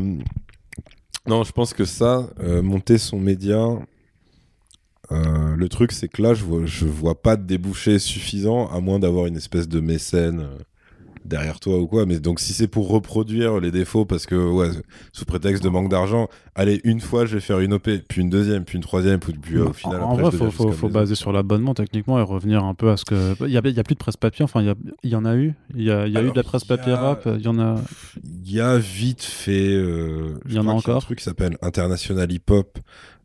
non je pense que ça monter son média euh, le truc c'est que là je vois, je vois pas de débouché suffisant à moins d'avoir une espèce de mécène euh, derrière toi ou quoi mais donc si c'est pour reproduire les défauts parce que ouais sous prétexte de manque d'argent allez une fois je vais faire une OP puis une deuxième puis une troisième puis, puis, euh, au final en après, vrai, je faut, faut, baser autres. sur l'abonnement techniquement et revenir un peu à ce que. Il y a, y a plus de presse papier, enfin, il y, a- y en a eu. Il y a, y a eu de la presse il y a- papier rap, il y en a. Il y a vite fait. euh, Il y en a crois qu'il un encore truc qui s'appelle International Hip Hop,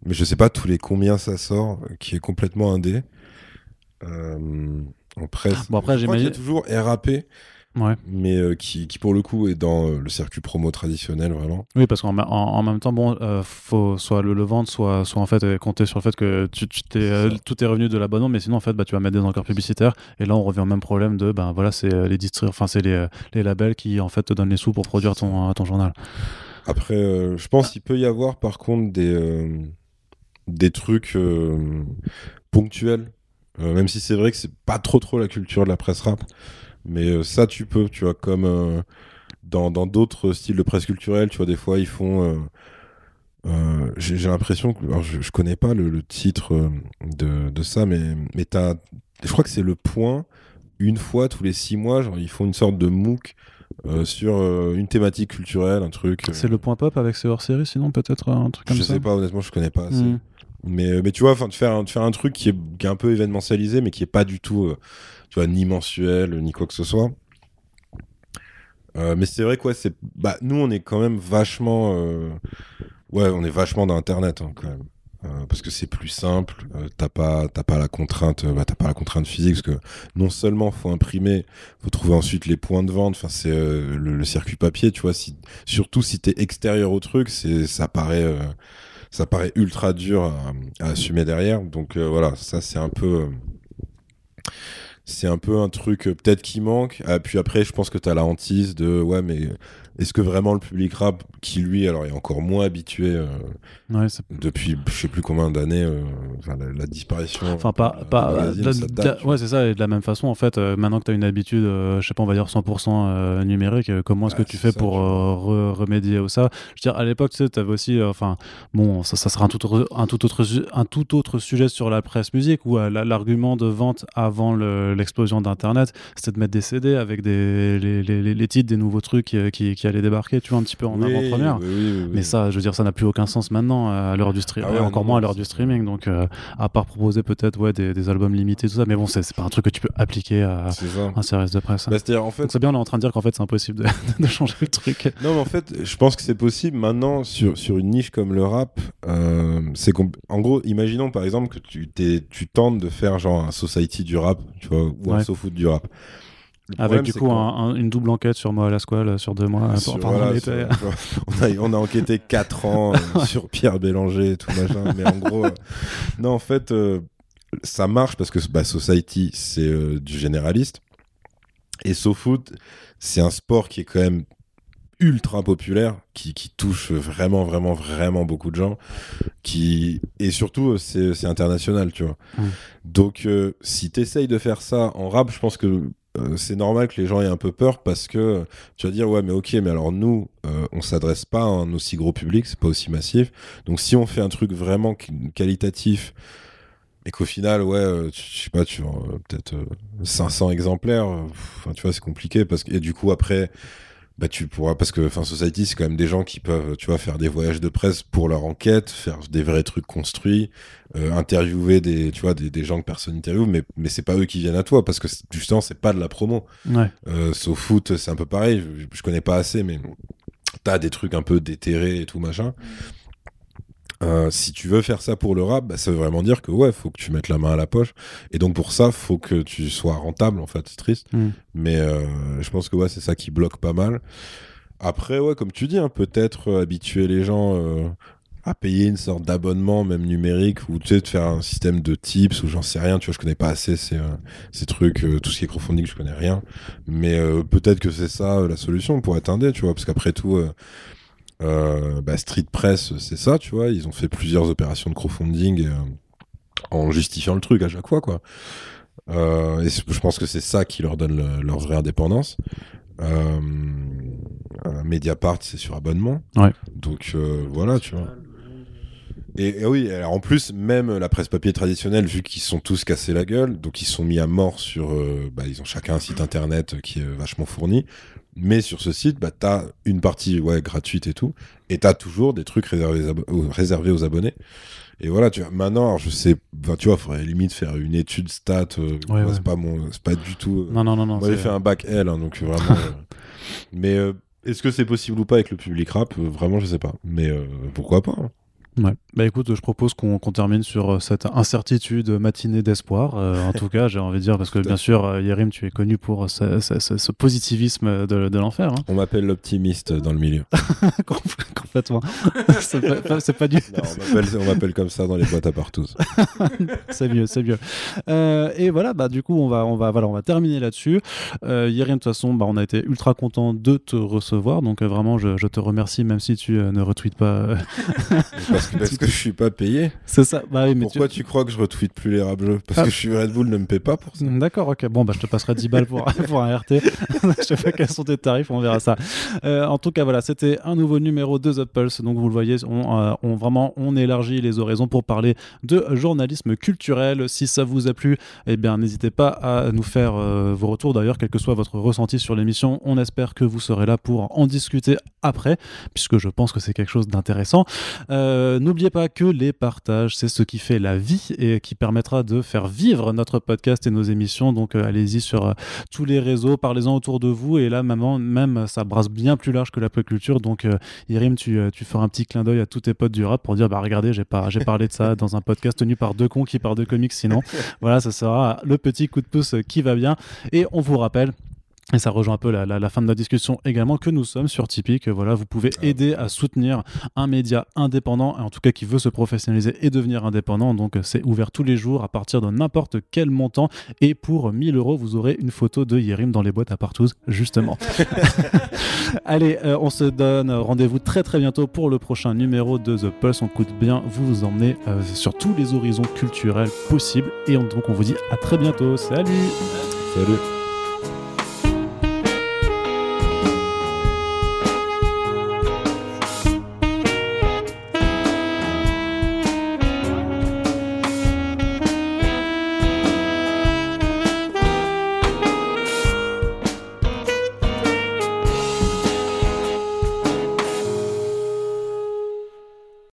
mais je sais pas tous les combien ça sort, euh, qui est complètement indé. Euh, en presse. Bon, après, j'imagine- toujours RAP. Ouais. mais euh, qui, qui pour le coup est dans euh, le circuit promo traditionnel vraiment. Oui, parce qu'en ma- en, en même temps, bon, euh, faut soit le, le vendre, soit, soit en fait compter sur le fait que tu, tu t'es, tout est revenu de l'abonnement, mais sinon en fait, bah, tu vas mettre des encores publicitaires. Et là, on revient au même problème de, ben voilà, c'est les distri- enfin c'est les, les labels qui en fait te donnent les sous pour produire ton, ton journal. Après, je pense qu'il peut y avoir par contre des, des trucs euh, ponctuels, Euh, même si c'est vrai que c'est pas trop trop la culture de la presse rap, mais euh, ça tu peux, tu vois, comme dans dans d'autres styles de presse culturelle, tu vois, des fois ils font. j'ai l'impression que alors je, je connais pas le, le titre de, de ça mais mais je crois que c'est le point une fois tous les six mois genre ils font une sorte de MOOC euh, sur euh, une thématique culturelle un truc euh, C'est le point pop avec ces hors-séries, sinon peut-être un truc comme je ça. sais pas, honnêtement, je connais pas assez. Hmm. Mais, euh, mais tu vois, de faire, de faire un truc qui est, qui est un peu événementialisé, mais qui est pas du tout, euh, tu vois, ni mensuel, ni quoi que ce soit. Euh, mais c'est vrai quoi, c'est, bah, nous, on est quand même vachement, ouais, on est vachement dans Internet, hein, quand même. Parce que c'est plus simple, euh, t'as pas, t'as pas la contrainte, bah, t'as pas la contrainte physique, parce que non seulement faut imprimer, faut trouver ensuite les points de vente, enfin c'est le, circuit papier, tu vois, si, surtout si t'es extérieur au truc, c'est, ça paraît, ça paraît ultra dur à, assumer derrière. Donc euh, voilà, ça c'est un peu, euh, c'est un peu un truc euh, peut-être qui manque. Ah, puis après, je pense que t'as la hantise de ouais, mais est-ce que vraiment le public rap, qui lui alors est encore moins habitué euh, Ouais, depuis je sais plus combien d'années, euh, enfin, la, la disparition. Enfin, pas. pas magazine, ça date, ouais, c'est ça. Et de la même façon, en fait, euh, maintenant que tu as une habitude, je sais pas, on va dire 100% euh, numérique, comment est-ce que tu fais ça, pour re- remédier à ça? Je veux dire, à l'époque, tu sais, tu avais aussi. Enfin, bon, ça, ça sera un tout, autre, un, tout autre, un tout autre sujet sur la presse musique où la- l'argument de vente avant le- l'explosion d'Internet, c'était de mettre des CD avec des, les, les- les- les titres des nouveaux trucs euh, qui, qui débarquer, tu vois, un petit peu en Oui, avant-première. oui, oui. Mais ça, je veux dire, ça n'a plus aucun sens maintenant euh, à l'heure du streaming, Ah ouais, encore non, moins à l'heure du c'est- streaming. Donc, euh, à part proposer peut-être ouais, des, des albums limités, tout ça, mais bon, c'est c'est pas un truc que tu peux appliquer à c'est un service de presse. Bah, c'est-à-dire en fait, c'est bien, on est en train de dire qu'en fait, c'est impossible de, de changer le truc. Non, mais en fait, je pense que c'est possible maintenant sur, sur une niche comme le rap. euh, c'est en gros, imaginons par exemple que tu, tu tentes de faire genre un society du rap, tu vois, ou un Ouais. SoFoot du rap. Avec du coup qu'on- un- un- une double enquête sur moi à la squale sur deux mois. sur- pendant voilà, l'été. sur- on, a, on a enquêté 4 ans euh, sur Pierre Bélanger et tout machin, mais en gros, euh, non, en fait, euh, ça marche parce que bah, Society, c'est du généraliste. Et SoFoot, c'est un sport qui est quand même ultra populaire, qui, qui touche vraiment, vraiment, vraiment beaucoup de gens. Qui... Et surtout, c'est international, tu vois. Donc, euh, si tu essayes de faire ça en rap, je pense que c'est normal que les gens aient un peu peur parce que tu vas dire, ouais, mais ok, mais alors nous, euh, on s'adresse pas à un aussi gros public, c'est pas aussi massif. Donc, si on fait un truc vraiment qualitatif, et qu'au final, ouais, euh, je sais pas, tu vends euh, peut-être euh, 500 exemplaires, euh, enfin, tu vois, c'est compliqué parce que, et du coup, après, bah, tu pourras, parce que, enfin, Society, c'est quand même des gens qui peuvent, tu vois, faire des voyages de presse pour leur enquête, faire des vrais trucs construits, euh, interviewer des, tu vois, des, des gens que personne n'interviewe, mais, mais c'est pas eux qui viennent à toi parce que justement, c'est pas de la promo. Ouais. Euh, sauf foot, c'est un peu pareil. Je, je connais pas assez, mais t'as des trucs un peu déterrés et tout machin. Euh, si tu veux faire ça pour le rap, bah, ça veut vraiment dire que ouais, faut que tu mettes la main à la poche. Et donc pour ça, faut que tu sois rentable. En fait, c'est triste, Mm. mais euh, je pense que ouais, c'est ça qui bloque pas mal. Après, ouais, comme tu dis, hein, peut-être euh, habituer les gens à payer une sorte d'abonnement, même numérique, ou tu sais, de faire un système de tips, ou j'en sais rien. Tu vois, je connais pas assez ces, ces trucs, euh, tout ce qui est crowdfunding, je connais rien. Mais euh, peut-être que c'est ça euh, la solution pour être indé, tu vois, parce qu'après tout, euh, bah, Street Press, c'est ça, tu vois, ils ont fait plusieurs opérations de crowdfunding euh, en justifiant le truc à chaque fois, quoi. Euh, et je pense que c'est ça qui leur donne le- leur vraie indépendance. Euh, Mediapart, c'est sur abonnement. Ouais. Donc voilà, tu vois. Et, et oui, alors en plus, même la presse papier traditionnelle, vu qu'ils sont tous cassés la gueule, donc ils sont mis à mort sur. euh, bah, ils ont chacun un site internet qui est vachement fourni. Mais sur ce site, bah, t'as une partie ouais, gratuite et tout. Et t'as toujours des trucs réservés, aux aux- réservés aux abonnés. Et voilà, tu vois, maintenant, alors, je sais, bah, tu vois, faudrait limite faire une étude stat. euh, Ouais, moi, ouais. C'est pas mon, c'est pas du tout. euh, Non, non, non, non. moi, j'ai fait un bac L, hein, donc vraiment. euh, mais euh, est-ce que c'est possible ou pas avec le public rap? Euh, Vraiment, je sais pas. Mais euh, pourquoi pas hein. Ouais. Bah écoute, je propose qu'on termine sur euh, cette incertitude matinée d'espoir. Euh, en tout cas, j'ai envie de dire, parce que bien sûr, euh, Yerim, tu es connu pour ce, ce, ce, positivisme de, de l'enfer. Hein. On m'appelle l'optimiste dans le milieu. Complètement. c'est pas, du. on m'appelle comme ça dans les boîtes à partous. c'est mieux, c'est mieux. Euh, et voilà, bah du coup, on va, on va, voilà, on va terminer là-dessus. Euh, Yerim, de toute façon, bah, on a été ultra content de te recevoir. Donc vraiment, je, je, te remercie, même si tu ne retweets pas. Parce, que, je suis pas payé. C'est ça. Bah, oui, mais Pourquoi tu... crois que je retweete plus les rap jeux Parce ah. que je suis Red Bull ne me paie pas pour ça. D'accord, ok. Bon, bah je te passerai 10 balles pour, pour un RT. je sais pas quels sont tes tarifs, on verra ça. Euh, en tout cas, voilà, c'était un nouveau numéro de The Pulse. Donc vous le voyez, on, euh, on, vraiment on élargit les horizons pour parler de journalisme culturel. Si ça vous a plu, eh bien n'hésitez pas à nous faire euh, vos retours. D'ailleurs, quel que soit votre ressenti sur l'émission, on espère que vous serez là pour en discuter après, puisque je pense que c'est quelque chose d'intéressant. N'oubliez pas que les partages, c'est ce qui fait la vie et qui permettra de faire vivre notre podcast et nos émissions. Donc allez-y sur tous les réseaux, parlez-en autour de vous. Et là, maman, même ça brasse bien plus large que la culture. Donc, euh, Irim, tu, euh, tu feras un petit clin d'œil à tous tes potes du rap pour dire bah regardez, j'ai pas, j'ai parlé de ça dans un podcast tenu par deux cons qui parlent de comics. Sinon, voilà, ça sera le petit coup de pouce qui va bien. Et on vous rappelle et ça rejoint un peu la, la, fin de notre discussion également que nous sommes sur Tipeee, que voilà, vous pouvez ah. aider à soutenir un média indépendant, en tout cas qui veut se professionnaliser et devenir indépendant. Donc c'est ouvert tous les jours à partir de n'importe quel montant. Et pour 1000 euros, vous aurez une photo de Yerim dans les boîtes à partout, justement. Allez, euh, on se donne rendez-vous très très bientôt pour le prochain numéro de The Pulse. On coûte bien vous vous emmener euh, sur tous les horizons culturels possibles. Et donc on vous dit à très bientôt. Salut Salut